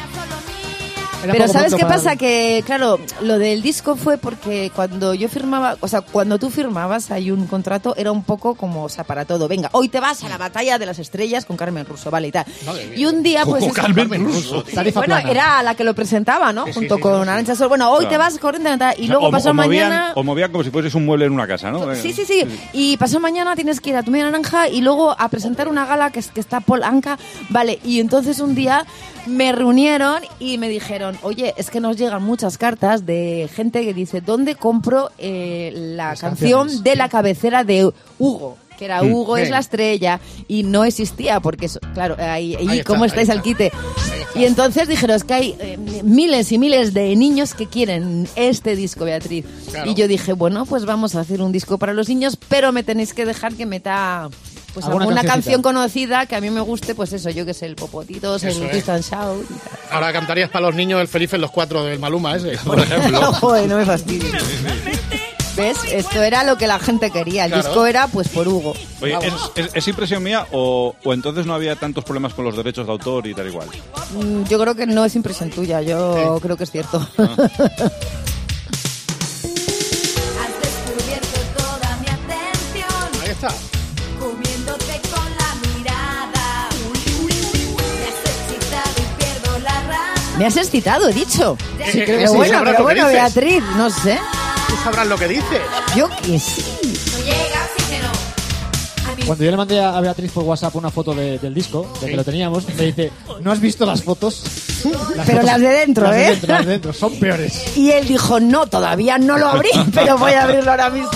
Era Pero ¿sabes qué pasa? Que, claro, lo del disco fue porque cuando yo firmaba, o sea, cuando tú firmabas hay un contrato, era un poco como, o sea, para todo. Venga, hoy te vas a la batalla de las estrellas con Carmen Russo, vale, y tal. Y un día, pues... Con Carmen Russo. Bueno, plana. era la que lo presentaba, ¿no? Sí, Junto sí, con sí. Arancha Sol. Bueno, hoy Claro. te vas corriendo y tal. Y O sea, luego o- pasó o movían- mañana... O movían como si fueses un mueble en una casa, ¿no? Sí, sí, sí. Y pasó mañana tienes que ir a tu media naranja y luego a presentar una gala que, es- que está Paul Anka. Vale, y entonces un día me reunieron y me dijeron, oye, es que nos llegan muchas cartas de gente que dice, ¿dónde compro eh, la Las canción canciones. de la cabecera de Hugo? Que era Mm. Hugo es la estrella y no existía porque, eso- claro, ahí, ahí, Ahí está, ¿cómo ahí estáis al quite? Y entonces dijeron, es que hay eh, miles y miles de niños que quieren este disco, Beatriz. Claro. Y yo dije, bueno, pues vamos a hacer un disco para los niños, pero me tenéis que dejar que meta pues Alguna canción conocida que a mí me guste, pues eso, yo que sé, el Popotitos, Eso el. Twist and Shout y tal. Ahora cantarías para los niños el Feliz en los cuatro del Maluma ese, por ejemplo. [LAUGHS] Joder, no me fastidies. ¿Ves? Esto era lo que la gente quería. El Claro. disco era pues por Hugo. Oye, ¿es, Vamos. es- es impresión mía o, o entonces no había tantos problemas con los derechos de autor y tal igual? Mm, Yo creo que no es impresión tuya, yo creo que es cierto. [LAUGHS] Has descubierto toda mi atención, Ahí está. Me has excitado, he dicho. Sí, creo que Pero sí, bueno, sabrás pero lo que bueno, dices. Beatriz, no sé. Tú sabrás lo que dices. Yo que sí. Cuando yo le mandé a Beatriz por WhatsApp una foto de- del disco, de que lo teníamos, me dice, ¿no has visto las fotos? Las Pero las de dentro, las de ¿eh? dentro, las de dentro, son peores. Y él dijo, no, todavía no lo abrí, [LAUGHS] pero voy a abrirlo ahora mismo.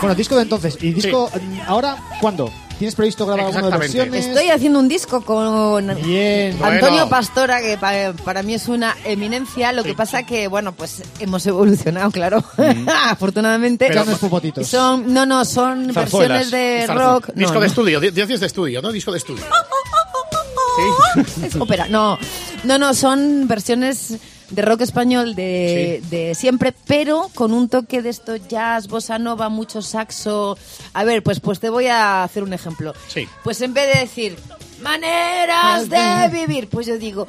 Bueno, disco de entonces. ¿Y disco mm, ahora cuándo? ¿Tienes previsto grabar alguna de versiones? Estoy haciendo un disco con Bien. Antonio Bueno. Pastora, que pa- para mí es una eminencia. Lo que pasa que, bueno, pues hemos evolucionado, claro. [LAUGHS] Afortunadamente. Pero no es popotitos. Son, no, no, son Zarzuelas. versiones de Zarzu- rock. No, Disco no. de estudio, di- dices de estudio, ¿no? Disco de estudio. [LAUGHS] Es ópera. No, no, no, son versiones de rock español de, de siempre, pero con un toque de esto jazz, bossa nova, mucho saxo. A ver, pues, pues te voy a hacer un ejemplo. Sí. Pues en vez de decir maneras de vivir, pues yo digo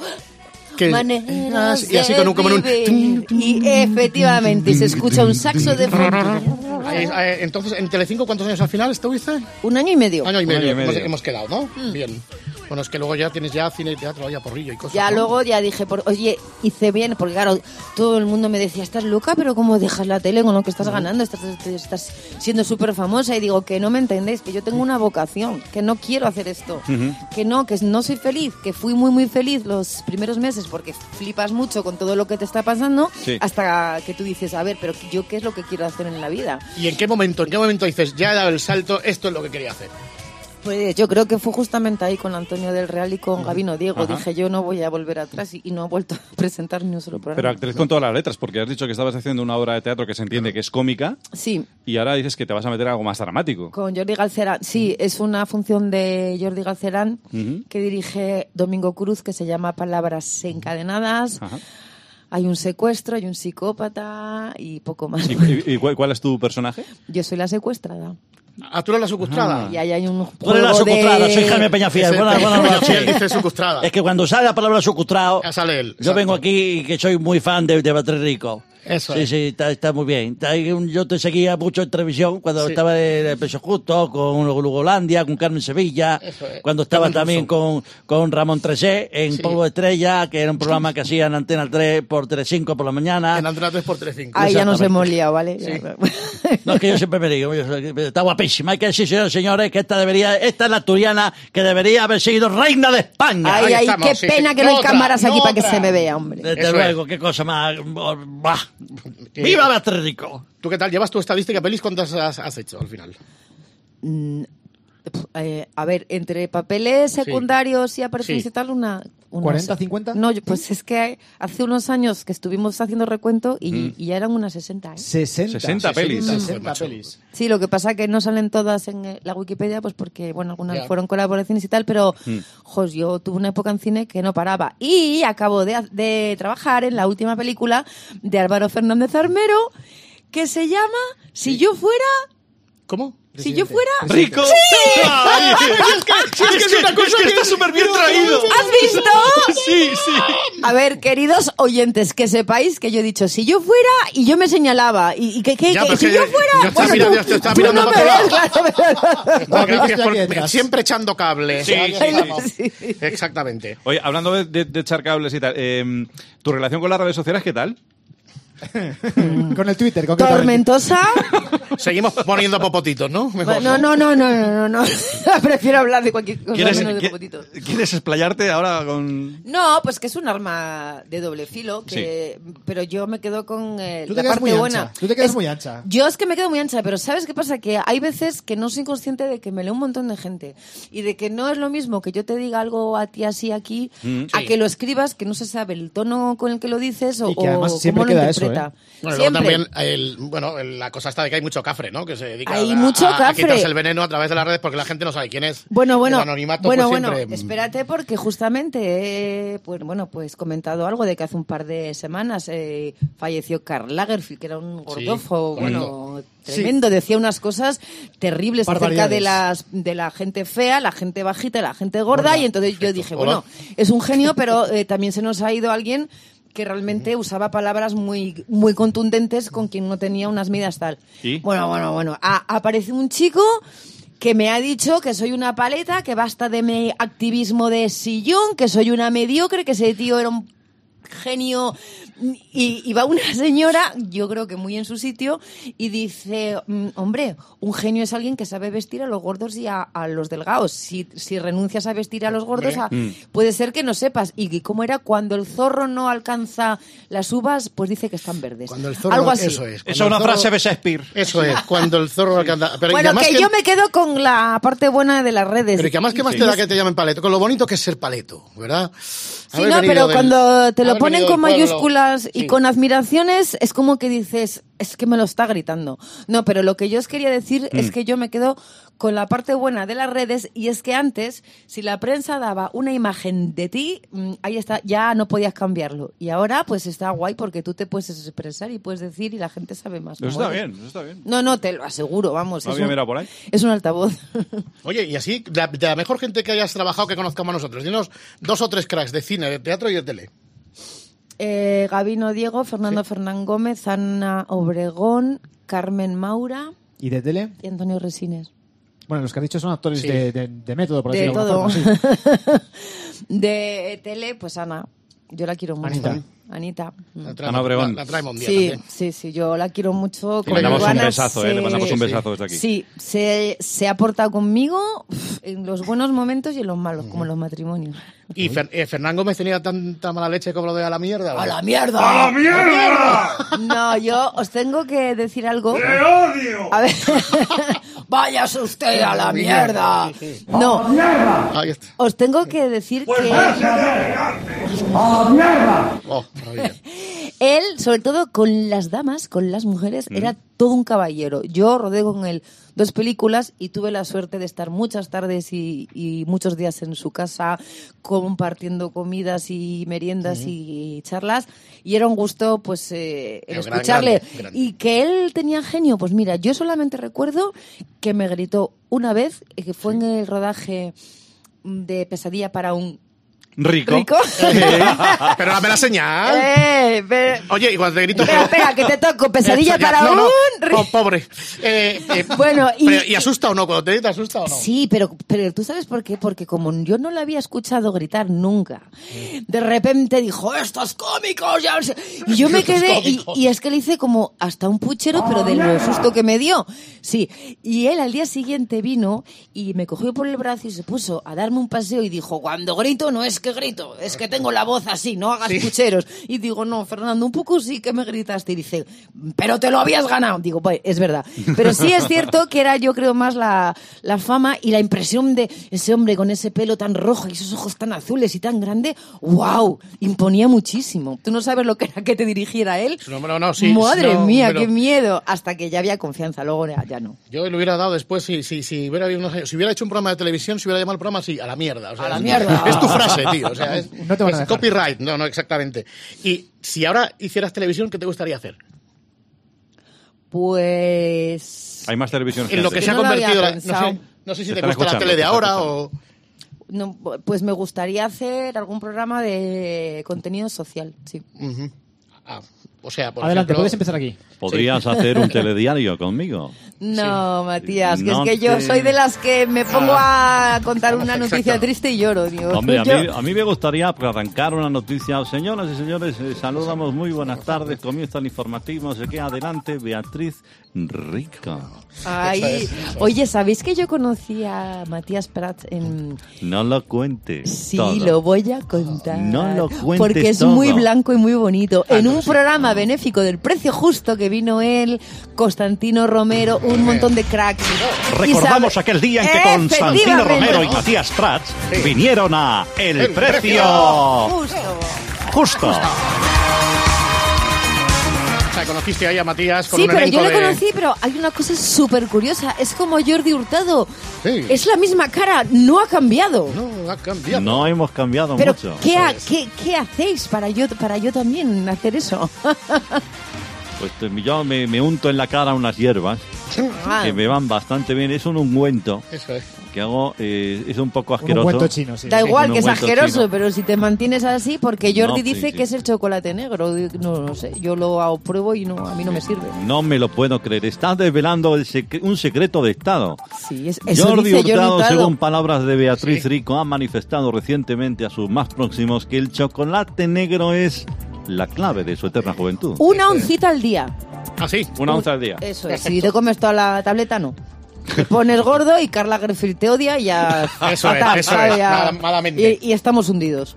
Que- maneras y así de con un- como. Y efectivamente se escucha un saxo de fondo. Entonces, en Telecinco, ¿cuántos años al final estuviste? Un año y medio. Año y medio. Año y medio. Hemos, hemos quedado, ¿no? Bien. Bueno, es que luego ya tienes ya cine y teatro, ya porrillo y cosas. Ya ¿no? luego ya dije, por, oye, hice bien, porque claro, todo el mundo me decía, estás loca, pero ¿cómo dejas la tele con lo que estás ganando? Estás, estás siendo súper famosa. Y digo, que no me entendéis, que yo tengo una vocación, que no quiero hacer esto, que no, que no soy feliz, que fui muy, muy feliz los primeros meses porque flipas mucho con todo lo que te está pasando, Sí. hasta que tú dices, a ver, pero yo qué es lo que quiero hacer en la vida. ¿Y en qué momento, en qué momento dices, ya he dado el salto, esto es lo que quería hacer? Pues yo creo que fue justamente ahí con Antonio del Real y con Gabino Diego. Ajá. Dije, yo no voy a volver atrás y, y no he vuelto a [LAUGHS] presentar ni un solo programa. Pero actriz con todas las letras, porque has dicho que estabas haciendo una obra de teatro que se entiende que es cómica Sí, y ahora dices que te vas a meter algo más dramático. con Jordi Galcerán. Sí, es una función de Jordi Galcerán que dirige Domingo Cruz que se llama Palabras encadenadas. Ajá. Hay un secuestro, hay un psicópata y poco más. ¿Y, y- y cuál, cuál es tu personaje? Yo soy la secuestrada. Ah, tú eres la secuestrada. Y ahí hay un Tú eres la secuestrada, de... soy Jaime Peñafiel. Buenas, [LAUGHS] noches. dice secuestrada. Es que cuando sale la palabra secuestrado, Ya sale él. yo exacto. vengo aquí y que soy muy fan de, de Beatriz Rico. Eso sí, es. sí, está, está muy bien. Yo te seguía mucho en televisión cuando Sí. estaba en el Peso Justo, con Lugolandia, con Carmen Sevilla, Eso es. cuando estaba Carmen también con, con Ramón Tresé en Sí. Polvo de Estrella, que era un programa que [LAUGHS] hacía en Antena 3 por Telecinco por la mañana. En Antena 3 por 35. Ahí ya nos hemos liado, ¿vale? No, es que yo siempre me digo, yo soy- está guapísima. Hay que decir, señores, señores, que esta debería, esta es la asturiana que debería haber sido reina de España. Ay, ay, estamos, qué sí, pena sí. que no hay Otra, cámaras aquí para que se me vea, hombre. Desde Eso luego, qué cosa más. Bah. ¡Viva Beatriz Rico! ¿Tú qué tal? ¿Llevas tu estadística pelis? ¿Cuántas has, has hecho al final? Mm, eh, a ver, entre papeles secundarios y apariciones Sí. y tal, una... unas- 40, 50? No, yo- pues es que hace unos años que estuvimos haciendo recuento y, y ya eran unas 60. ¿eh? 60. 60 pelis. 60 macho. pelis. Sí, lo que pasa que no salen todas en eh, la Wikipedia, pues porque, bueno, algunas fueron colaboraciones y tal, pero, jos, yo tuve una época en cine que no paraba. Y acabo de, de trabajar en la última película de Álvaro Fernández Armero, que se llama Si yo fuera... ¿Cómo? Si yo fuera... ¡Rico! [LAUGHS] ¡Ay! es que es una cosa que está súper bien traído. ¿Has visto? Sí, sí. A ver, queridos oyentes, que sepáis que yo he dicho, si yo fuera, y yo me señalaba, y, y que, que- Ya, que si que yo fuera... tú mirando no me ves, claro, No, gracias por- siempre echando cables. Sí, sí, sí. Exactamente. Oye, hablando de, de- de echar cables y tal, eh, ¿tu relación con las redes sociales qué tal? Con el Twitter, concretamente. Tormentosa. Seguimos poniendo popotitos, ¿no? Mejor, No, no, no, no, no, no, no. [LAUGHS] Prefiero hablar de cualquier cosa ¿Quieres, menos de qui- popotitos. ¿Quieres explayarte ahora con...? No, pues que es un arma de doble filo, que, pero yo me quedo con eh, Tú te la quedas parte muy ancha. buena. Tú te quedas Es- muy ancha. Yo es que me quedo muy ancha, pero ¿sabes qué pasa? Que hay veces que no soy consciente de que me lee un montón de gente y de que no es lo mismo que yo te diga algo a ti así aquí, a sí. que lo escribas, que no se sabe el tono con el que lo dices o, Y que además o siempre cómo lo queda eso, ¿eh? Bueno, luego Siempre. también, el, bueno, el- la cosa está de que hay mucho cafre, ¿no? Que se dedica Hay a, mucho a- a cafre. quitarse el veneno a través de las redes porque la gente no sabe quién es. Bueno, bueno, El anonimato, bueno, pues, bueno, siempre- espérate porque justamente he pues, bueno, pues comentado algo de que hace un par de semanas eh, falleció Karl Lagerfeld, que era un gordofo, bueno, tremendo, decía unas cosas terribles acerca de las de la gente fea, la gente bajita y la gente gorda, y entonces yo dije, Hola. bueno, es un genio, pero eh, también se nos ha ido alguien que realmente usaba palabras muy muy contundentes con quien no tenía unas medidas tal. ¿Y? Bueno, bueno, bueno. Aparece un chico que me ha dicho que soy una paleta, que basta de mi activismo de sillón, que soy una mediocre, que ese tío era un genio Y, y va una señora, yo creo que muy en su sitio, y dice, "Mm, hombre, un genio es alguien que sabe vestir a los gordos y a, a los delgados. Si, si renuncias a vestir a los gordos, a- Mm. puede ser que no sepas. Y cómo era, cuando el zorro no alcanza las uvas, pues dice que están verdes. Cuando el zorro, Algo así. Eso es. Esa es una zorro- frase de Shakespeare. Eso es, cuando el zorro alcanza. Pero y Bueno, que, yo me quedo con la parte buena de las redes. Pero y que además, ¿qué más Sí. te da que te llamen paleto? Con lo bonito que es ser paleto, ¿verdad? Sí, no, pero cuando te lo ponen con mayúsculas y con admiraciones, es como que dices, es que me lo está gritando. No, pero lo que yo os quería decir es Mm. que yo me quedo con la parte buena de las redes y es que antes, si la prensa daba una imagen de ti, mm, ahí está, ya no podías cambiarlo. Y ahora, pues está guay porque tú te puedes expresar y puedes decir y la gente sabe más. Eso está eres. bien, eso está bien. No, no, te lo aseguro, vamos. No es un- por ahí. Es un altavoz. [LAUGHS] Oye, y así, de la, de la mejor gente que hayas trabajado que conozcamos nosotros, dinos dos o tres cracks de cine, de teatro y de tele. Eh, Gabino Diego, Fernando Fernán Gómez, Ana Obregón, Carmen Maura ¿Y de tele? y Antonio Resines. Bueno, los que has dicho son actores Sí. de, de- de método, por De decirlo de todo. forma, sí. [LAUGHS] de tele, pues Ana. Yo la quiero mucho. Anita. Anita. mm. La trae- Ana Obregón. La, la traemos un día Sí, también. sí, sí, yo la quiero mucho. Le con mandamos un Ivana besazo, eh, le mandamos un besazo desde aquí. Sí, se, se ha portado conmigo en los buenos momentos y en los malos, como en los matrimonios. ¿Y Fer- eh, Fernán Gómez tenía tanta mala leche como lo de a la mierda? ¡A la mierda! ¡A la mierda! No, yo os tengo que decir algo. ¡Te odio! A ver. [LAUGHS] Váyase usted a la mierda. No, Ahí está. os tengo que decir Pues que váyase a relegarte. ¡A la mierda! Oh, [LAUGHS] él, sobre todo con las damas, con las mujeres, era todo un caballero. Yo rodé con él dos películas y tuve la suerte de estar muchas tardes y, y muchos días en su casa compartiendo comidas y meriendas y charlas y era un gusto pues eh, el Pero gran- escucharle grande, grande. y que él tenía genio pues mira yo solamente recuerdo que me gritó una vez eh, que fue en el rodaje de pesadilla para un Rico. rico [LAUGHS] [LAUGHS] Pero dame la señal. Eh, pero- Oye, cuando te grito... espera espera que te toco pesadilla Eh, para no, un no, pobre. Eh, eh, [LAUGHS] Bueno, y- pero, ¿y asusta o no? Cuando te grita, ¿asusta o no? Sí, pero, pero tú sabes por qué, porque como yo no la había escuchado gritar nunca, de repente dijo, estos cómicos, ya sé". y yo me quedé, y, es que le hice como hasta un puchero, pero del susto que me dio. Sí, y él al día siguiente vino y me cogió por el brazo y se puso a darme un paseo y dijo, cuando grito no es que grito, es que tengo la voz así, no hagas pucheros. Y digo, no, Fernando, un poco sí que me gritaste. Y dice, pero te lo habías ganado. Digo, pues es verdad. Pero sí es cierto que era, yo creo, más la, la fama y la impresión de ese hombre con ese pelo tan rojo y esos ojos tan azules y tan grande. ¡Wow! Imponía muchísimo. Tú no sabes lo que era que te dirigiera él. No, no, no, sí, Madre no, mía, pero- qué miedo. Hasta que ya había confianza, luego ya, ya no. Yo le hubiera dado después, si, si, si, hubiera, habido unos años- si hubiera hecho un programa de televisión, si hubiera llamado el programa así, a la mierda. o sea, A la mierda. [LAUGHS] Es tu frase, tío. O sea, es, [LAUGHS] No te van a es dejar. copyright. No, no, exactamente. Y si ahora hicieras televisión, ¿qué te gustaría hacer? Pues... Hay más televisión. En lo que que se ha no había convertido, la- no, sé, no sé si Te te gusta la tele te de ahora o... No, pues me gustaría hacer algún programa de contenido social, sí. Ah, o sea, por Adelante, ejemplo- puedes empezar aquí. ¿Podrías hacer un [LAUGHS] telediario conmigo? No, Matías, que No es que yo soy de las que me pongo a contar una noticia exacto. triste y lloro. Digo, Hombre, a yo- mí, a mí me gustaría pues, arrancar una noticia. Señoras y señores, eh, saludamos, muy buenas tardes. Comienza el informativo, no sé qué. Adelante, Beatriz Rico. Ay, oye, ¿sabéis que yo conocí a Matías Prats en... No lo cuentes. Sí, todo. lo voy a contar. No lo cuentes Porque es todo. muy blanco y muy bonito. en un programa benéfico del precio justo que vino él, Constantino Romero, un montón de cracks. Recordamos aquel día en que Constantino. Romero y Matías Prats vinieron a El, El Precio. Precio. Justo. Justo. Conociste ahí a Matías con Sí, un pero yo le de- conocí, pero hay una cosa súper curiosa. Es como Jordi Hurtado. Sí. Es la misma cara, no ha cambiado. No, ha cambiado. No hemos cambiado pero, mucho. ¿qué, ha- qué, qué hacéis para yo, para yo también hacer eso? [LAUGHS] Pues eh, yo me, me unto en la cara unas hierbas Ah. que me van bastante bien. Es un ungüento Eso es. Que hago, eh, es un poco Un asqueroso. cuento chino, sí. Da Sí, igual un que es asqueroso, chino. pero si te mantienes así, porque Jordi No, dice sí. que es el chocolate negro. No, no sé, yo lo pruebo y no, a mí no me sirve. No me lo puedo creer. Estás desvelando el sec- un secreto de Estado. Sí, es, eso Jordi dice Jordi Hurtado, Hurtado. según palabras de Beatriz Rico, ha manifestado recientemente a sus más próximos que el chocolate negro es la clave de su eterna juventud. Una oncita al día. ¿Ah, sí? Una onza al día. Eso es. Si te comes toda la tableta, no. Te pones gordo y Carla Greffield te odia y ya... Eso es, fatal, eso ¿sabes? es, Ya- nada- malamente. Y, y estamos hundidos.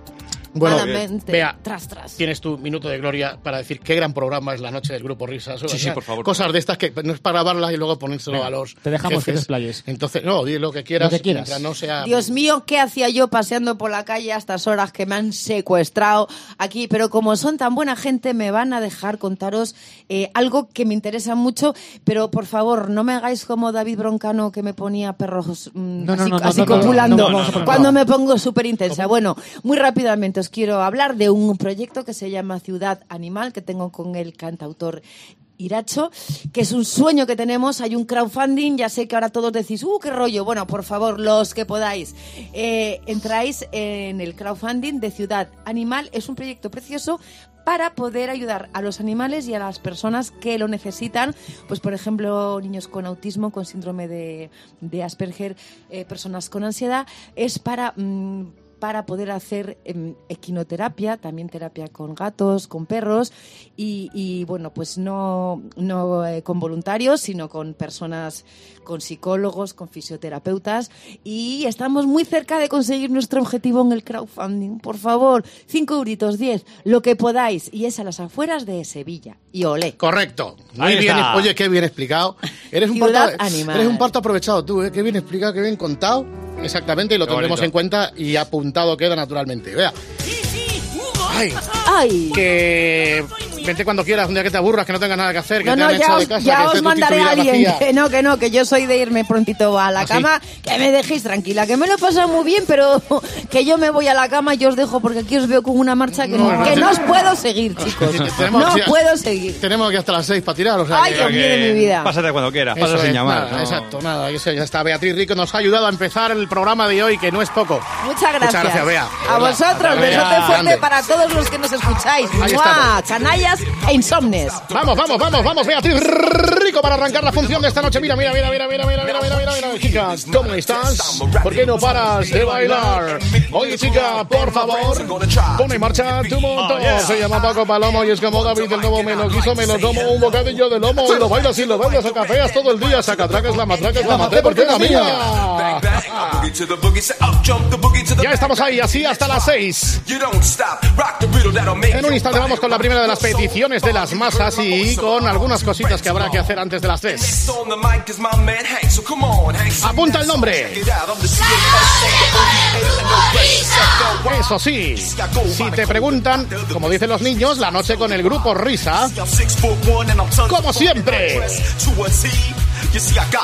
Bueno, vea, Tras, tras. tienes tu minuto de gloria para decir qué gran programa es la noche del Grupo Risas. Sí, sí, por favor. Cosas de estas que no es para grabarlas y luego ponérselo Venga, a los te dejamos que jefes. explayes. Entonces, no, di lo que quieras. Lo que quieras. mientras no sea... Dios mío, ¿qué hacía yo paseando por la calle a estas horas que me han secuestrado aquí? Pero como son tan buena gente, me van a dejar contaros eh, algo que me interesa mucho. Pero por favor, no me hagáis como David Broncano que me ponía perros mm, No, no, así, no, no, así no, no, copulando cuando me pongo súper intensa. Bueno, muy rápidamente os quiero hablar de un proyecto que se llama Ciudad Animal que tengo con el cantautor Iracho, que es un sueño que tenemos. Hay un crowdfunding, ya sé que ahora todos decís, ¡uh, qué rollo! Bueno, por favor, los que podáis, eh, entráis en el crowdfunding de Ciudad Animal. Es un proyecto precioso para poder ayudar a los animales y a las personas que lo necesitan. Pues, por ejemplo, niños con autismo, con síndrome de, Asperger, eh, personas con ansiedad. Es para... mm, para poder hacer em, equinoterapia, también terapia con gatos, con perros y, y, bueno, pues no, no eh, con voluntarios, sino con personas, con psicólogos, con fisioterapeutas y estamos muy cerca de conseguir nuestro objetivo en el crowdfunding. Por favor, 5 euritos, 10, lo que podáis y es a las afueras de Sevilla y olé. Correcto. Muy bien. Oye, qué bien explicado. Eres un, parto, animal. eres un parto aprovechado tú, ¿eh? Qué bien explicado, qué bien contado. Exactamente, y lo Qué tendremos bonito. en cuenta y apuntado queda naturalmente. Vea. Ay, ¡Ay! que vente cuando quieras, un día que te aburras, que no tengas nada que hacer, que No, te no, han ya hecho os, de casa, ya que os mandaré a alguien. vacía. Que no, que no, que yo soy de irme prontito a la ¿Ah, sí? cama, que me dejéis tranquila, que me lo he pasado muy bien, pero [LAUGHS] que yo me voy a la cama y os dejo porque aquí os veo con una marcha que no, No, que no os puedo seguir, [LAUGHS] chicos. Tenemos- No sí, puedo seguir. Tenemos aquí hasta las seis para tirar, o sea Ay, que- Dios mío de mi vida. Pásate cuando quieras, pasa sin llamar. nada, ¿no? Exacto, nada, eso ya está. Beatriz Rico nos ha ayudado a empezar el programa de hoy, que no es poco. Muchas gracias. Muchas gracias, Bea. A vosotros, Bea, besote fuerte para todos los que nos escucháis. Ahí E insomnes. Vamos, vamos, vamos, vamos, Beatriz Rico para arrancar la función de esta noche. Mira, mira, mira, mira, mira, mira, mira, mira, mira, mira, chica, ¿cómo estás? ¿Por qué no paras de bailar? Oye, chica, por favor, pon en marcha tu motor. Se llama Paco Palomo y es como David el nuevo me lo quiso, me lo como un bocadillo de lomo y lo bailas y lo bailas a cafeas todo el día. Sacatracas, la matraca es la maté porque es la mía. Ya estamos ahí, así hasta las seis. En un instante vamos con la primera de las peticiones de las masas y con algunas cositas que habrá que hacer antes de las tres. Apunta el nombre. Eso sí, si te preguntan, como dicen los niños, la noche con el grupo Risa, como siempre,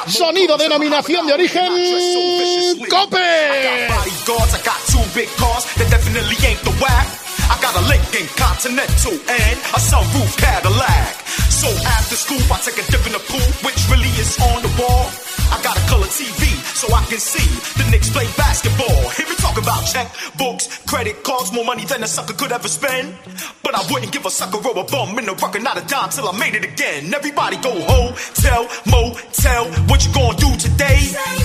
sonido denominación de origen COPE. I got a Lincoln Continental and a sunroof Cadillac. So after school, I take a dip in the pool, which really is on the wall. I got a color TV so I can see the Knicks play basketball. Hear me talk about checkbooks, credit cards, more money than a sucker could ever spend. But I wouldn't give a sucker or a bum in the rock not a dime till I made it again. Everybody go hotel, motel, what you gonna do today?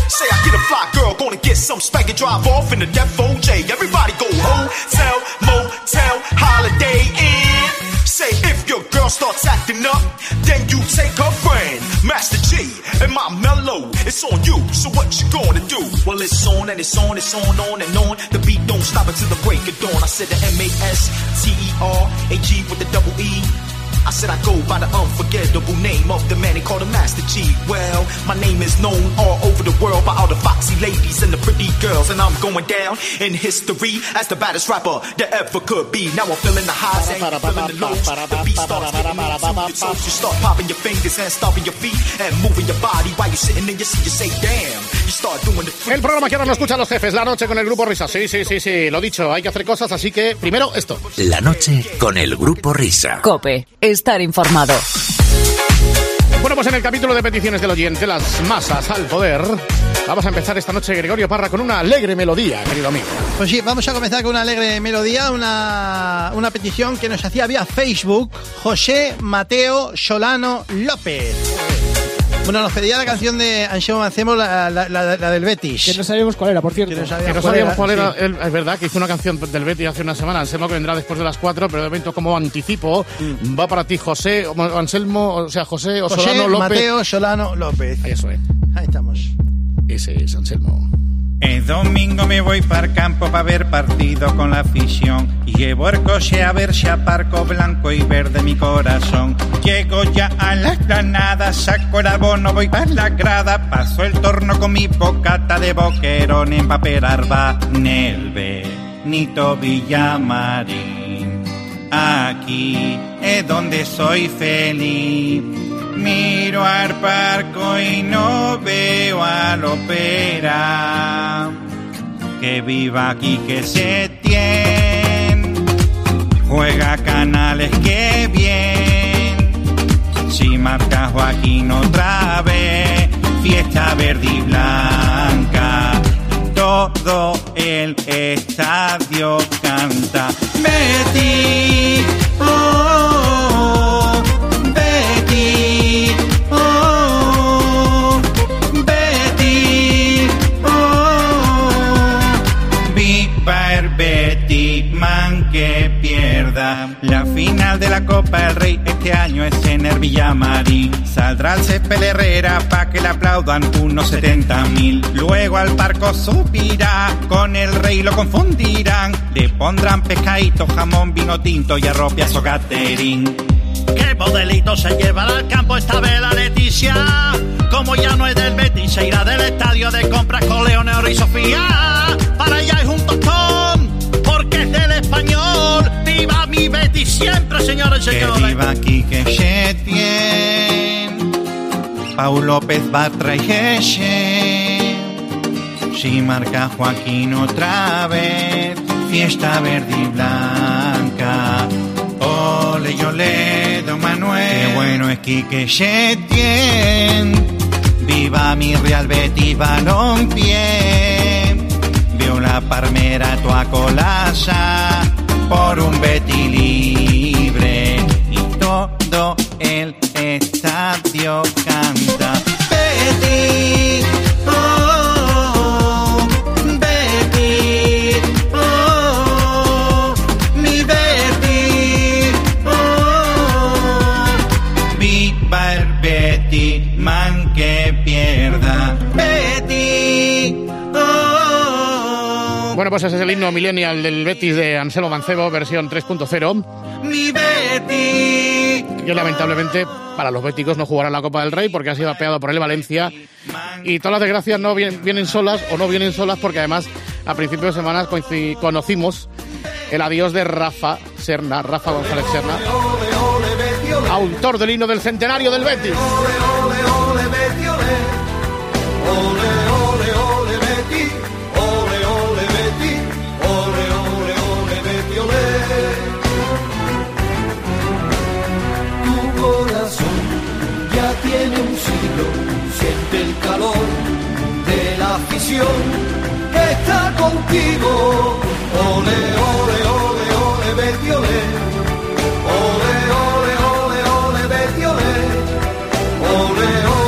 Say I get a fly girl, gonna get some spank and drive off in the Def OJ. Everybody go hotel, motel, holiday inn. Say if your girl starts acting up, then you take her friend, Master G, and my mellow. It's on you, so what you gonna do? Well, it's on and it's on, it's on, on and on. The beat don't stop until the break of dawn. I said the M A S T E R A G with the double E. I said I go by the unforgettable name of the man they call the Master G. Well, my name is known all over the world by all the foxy ladies and the pretty girls, and I'm going down in history as the baddest rapper that ever could be. Now I'm feeling the highs and I'm feeling the lows. The beat starts getting me to your toes. You start popping your fingers and stomping your feet and moving your body while you're sitting in your seat. You say, damn. You start doing the El programa que ahora no escuchan los jefes, la noche con el grupo Risa. Sí, sí, sí, sí, lo dicho, hay que hacer cosas, así que primero esto. La noche con el grupo Risa. Cope, estar informado. Bueno, pues en el capítulo de peticiones del oyente, las masas al poder, vamos a empezar esta noche, Gregorio Parra, con una alegre melodía, querido amigo. Pues sí, vamos a comenzar con una alegre melodía, una, una petición que nos hacía vía Facebook José Mateo Solano López. Bueno, nos pedía la canción de Anselmo Mancebo, la, la- la- la del Betis. Que no sabíamos cuál era, por cierto. Que no Que sabíamos cuál era, cuál era, sí. él- es verdad que hizo una canción del Betty hace una semana, Anselmo que vendrá después de las 4, pero de momento como anticipo, va para ti José, Anselmo, o sea, José o José Solano López. Mateo Solano López. Eso es. Ahí estamos. Ese es Anselmo. El domingo me voy para el campo para ver partido con la afición. Llevo el coche a ver si aparco blanco y verde mi corazón. Llego ya a la granada, saco el abono, voy para la grada. Paso el torno con mi bocata de boquerón en papel arba. Nel Benito Villamarín. Aquí es donde soy feliz. Miro al parco y no veo al ópera. Que viva aquí, que se tiene. Juega canales, que bien. Si marca Joaquín otra vez, fiesta verde y blanca. Todo el estadio canta. Betty, oh, que pierda. La final de la Copa del Rey este año es en el Villamarín. Saldrá el césped Herrera pa' que le aplaudan unos 70 mil. Luego al parco subirá, con el rey lo confundirán. Le pondrán pescadito, jamón, vino tinto y arropiazo catering. ¿Qué modelito se llevará al campo esta vez la Leticia? Como ya no es del Betis, se irá del estadio de compras con Leonel y Sofía. Para allá es un tostón, español. ¡Viva mi Betis siempre, señores y Que señores! viva aquí que Setién, Pau López Batra y Geshe. Si marca Joaquín otra vez, fiesta verde y blanca. Ole y ole, don Manuel. Qué bueno es Quique Setién. Viva mi Real Betis Balompié. Vio la palmera toa colasa por un Betty libre. Y todo el estadio ese es el himno millennial del Betis de Anselmo Mancebo, versión 3.0. mi Betty. que lamentablemente para los béticos no jugará la Copa del Rey porque ha sido apeado por el Valencia. Y todas las desgracias no vienen, vienen solas o no vienen solas porque además a principios de semana conocimos el adiós de Rafa Serna, Rafa González Serna, autor del himno del centenario del Betis. Tiene un siglo, siente el calor de la afición que está contigo. Ole, ole, ole, ole, Betty, ole. Ole, ole, ole, ole, ole. Ole, ole, ole,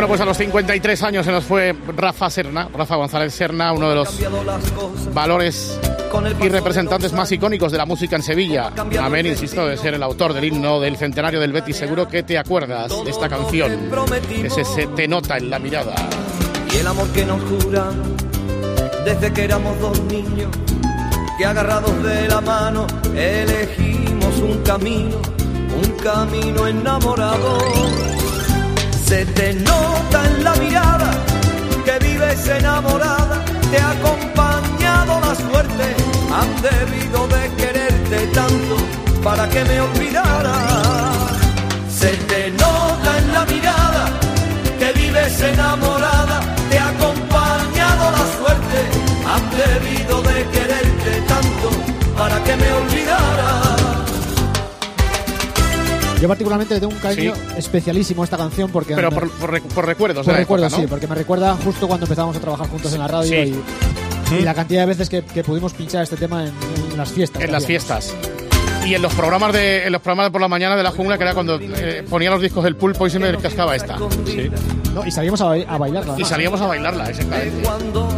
Bueno, pues a los 53 años se nos fue Rafa Serna, Rafa González Serna, uno de los valores y representantes más icónicos de la música en Sevilla. Amén, insisto, de ser el autor del himno del centenario del Betis. Seguro que te acuerdas de esta canción. Ese se te nota en la mirada. y el amor que nos jura desde que éramos dos niños que agarrados de la mano elegimos un camino, un camino enamorado. Se te nota en la mirada que vives enamorada, te ha acompañado la suerte, han debido de quererte tanto para que me olvidara. Se te nota en la mirada que vives enamorada, te ha acompañado la suerte, han debido de quererte tanto para que me olvidara. Yo particularmente tengo un cariño Sí. especialísimo a esta canción porque... Pero por, por por recuerdos. por de la recuerdo, época, ¿no? sí, porque me recuerda justo cuando empezamos a trabajar juntos en la radio Sí. y Y la cantidad de veces que, que pudimos pinchar este tema en, en las fiestas. En las fiestas. Y en los programas de en los programas de por la mañana de la jungla, que era cuando eh, ponía los discos del pulpo y se me cascaba esta. No, y salíamos a, ba- a bailarla. Y salíamos a bailarla, exactamente.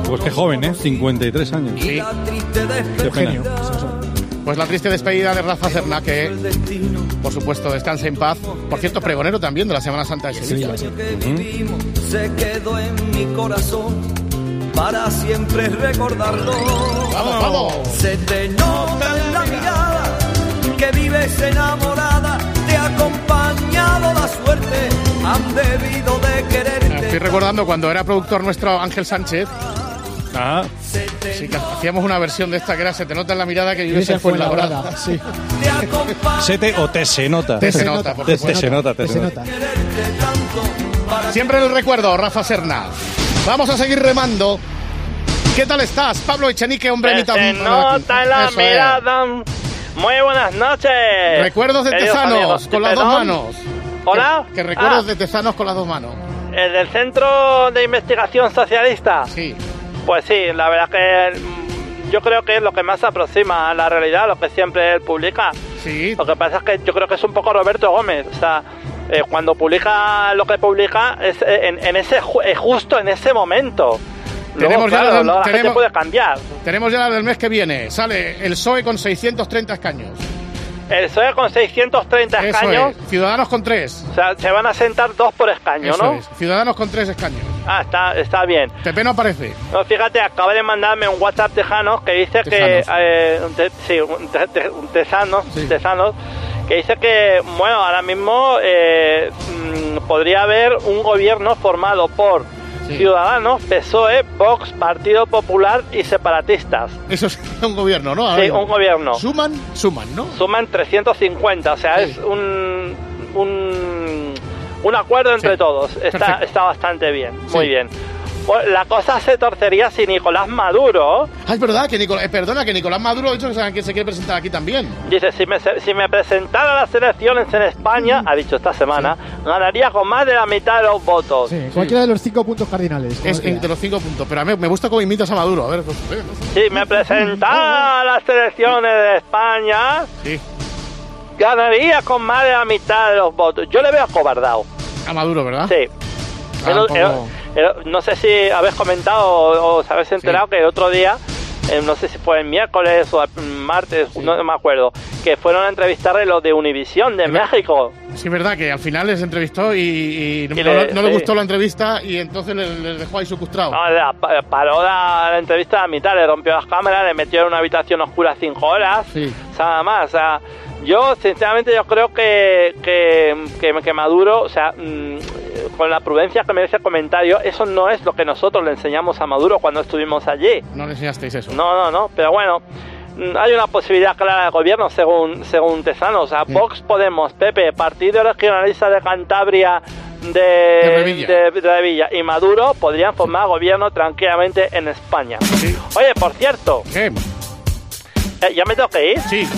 Pues qué joven, ¿eh? 53 años. Sí. Qué pena. Pues la triste despedida de Rafa Cerna, que por supuesto descanse en paz. Por cierto, pregonero también de la Semana Santa de Sevilla. se quedó en mi corazón para siempre recordarlo. Vamos, vamos. Se te nota en la mirada que vives enamorada, te ha acompañado la suerte, han debido de quererte. Estoy recordando cuando era productor nuestro Ángel Sánchez. Ah. Sí, que hacíamos una versión de esta que era Se te nota en la mirada que vives en en Fuenlabrada. Sí. [LAUGHS] Sete o te se nota. Te se nota, por Te supuesto. se nota, te Se se nota. nota. Siempre en el recuerdo, Rafa Serna. Vamos a seguir remando. ¿Qué tal estás, Pablo Echenique, hombre mitad- se nota en la Eso es. mirada. Muy buenas noches. Recuerdos de Tezanos, amigos. con las dos manos. Hola. Que, que recuerdos Ah, de Tezanos con las dos manos. El del Centro de Investigación Socialista. Sí. Pues sí, la verdad que mm, yo creo que es lo que más se aproxima a la realidad, lo que siempre él publica. Sí. Lo que pasa es que yo creo que es un poco Roberto Gómez. O sea, eh, cuando publica lo que publica es eh, en, en ese eh, justo en ese momento. Luego, Tenemos ya la- luego la gente puede cambiar. Tenemos ya la del mes que viene. Sale el PSOE con 630 escaños. El PSOE con 630 Eso escaños. es. Ciudadanos con 3. O sea, se van a sentar dos por escaño, Eso ¿no? es. Ciudadanos con 3 escaños. Ah, está, está bien. Pepe no aparece. No, fíjate, acaba de mandarme un WhatsApp tejano que dice Tejanos. que... eh, un te- sí, un, te- te- un tesanos, que dice que, bueno, ahora mismo eh, mm, podría haber un gobierno formado por Ciudadanos, PSOE, Vox, Partido Popular y separatistas. Eso es [LAUGHS] un gobierno, ¿no? Ahora Sí, un gobierno. Suman, suman, ¿no? Suman 350, o sea, Sí. es un, un, un acuerdo entre todos. Está, perfecto. está bastante bien, muy bien. Pues la cosa se torcería si Nicolás Maduro Ah, es verdad que Nicolás, eh, perdona, que Nicolás Maduro ha dicho que se- quiere presentar aquí también. Dice, si me, si me presentara a las elecciones en España, ha dicho esta semana, ganaría con más de la mitad de los votos. Sí, cualquiera de los cinco puntos cardinales. Es sea. los cinco puntos. Pero a mí me gusta cómo imitas a Maduro. A ver, pues, eh, Si me presentara a las elecciones de España, Sí. ganaría con más de la mitad de los votos. Yo le veo acobardado. A Maduro, ¿verdad? Sí. Ah, el- no sé si habéis comentado o os habéis enterado que el otro día, eh, no sé si fue el miércoles o el martes, no me acuerdo, que fueron a entrevistarle los de Univisión de México. Sí, es verdad que al final les entrevistó y, y no, Y no- le- no le sí. gustó la entrevista y entonces les, les dejó ahí sucustrado. No, la- pa- paró la, la entrevista a mitad, le rompió las cámaras, le metió en una habitación oscura cinco horas, Sí. o sea, nada más. O sea, yo, sinceramente, yo creo que, que, que, que Maduro, o sea, mm, con la prudencia que merece el comentario, eso no es lo que nosotros le enseñamos a Maduro cuando estuvimos allí. No le enseñasteis eso. No, no, no, pero bueno. mm, Hay una posibilidad clara de gobierno según según Tesano, o sea, Vox, Podemos, PP, Partido Regionalista de Cantabria de, De Revilla. de- de Revilla y Maduro podrían formar gobierno tranquilamente en España. Oye, por cierto, ¿Qué? eh, ¿ya me tengo que ir? Sí.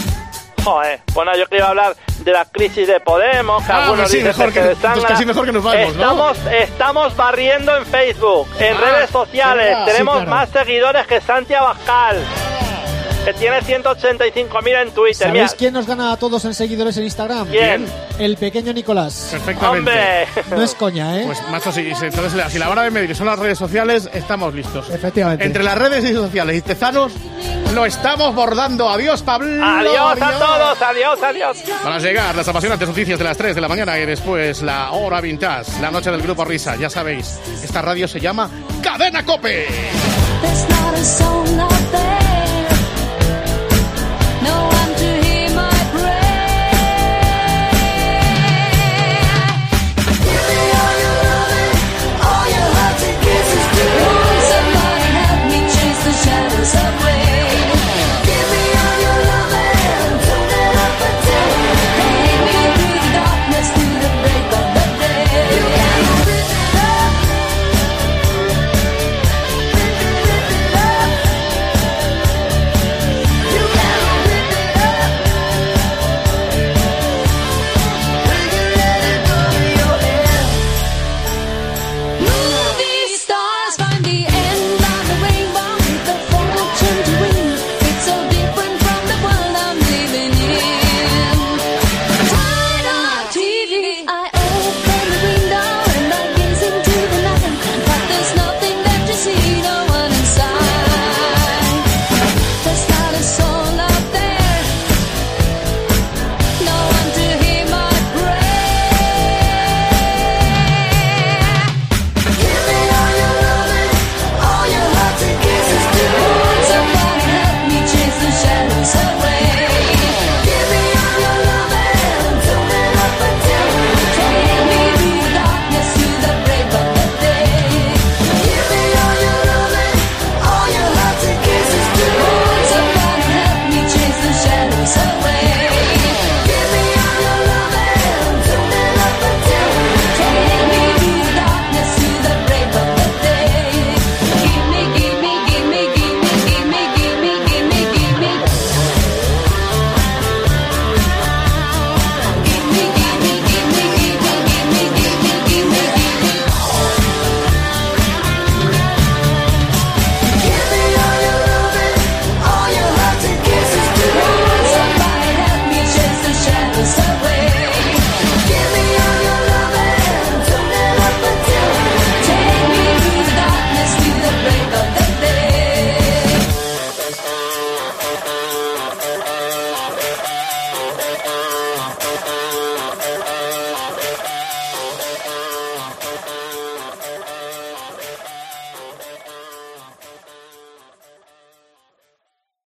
Joder, bueno, yo quería hablar de la crisis de Podemos, que Ah, algunos pues sí, dicen mejor que- entonces casi mejor que nos vamos, ¿no? estamos, estamos barriendo en Facebook, en Ah, redes sociales, verdad. tenemos Sí, claro. más seguidores que Santi Abascal, que tiene 185.000 en Twitter. Mira, ¿Sabéis quién nos gana a todos en seguidores en Instagram? ¿Quién? El pequeño Nicolás. Perfectamente. ¡Hombre! No es coña, ¿eh? Pues macho, si, entonces si la hora de medir son las redes sociales, estamos listos. Efectivamente. Entre las redes y sociales y tezanos, lo estamos bordando. Adiós, Pablo. adiós a todos, adiós, adiós. Van a llegar las apasionantes noticias de las 3 de la mañana y después la hora vintage, la noche del grupo Risa. Ya sabéis, esta radio se llama Cadena Cope. No one to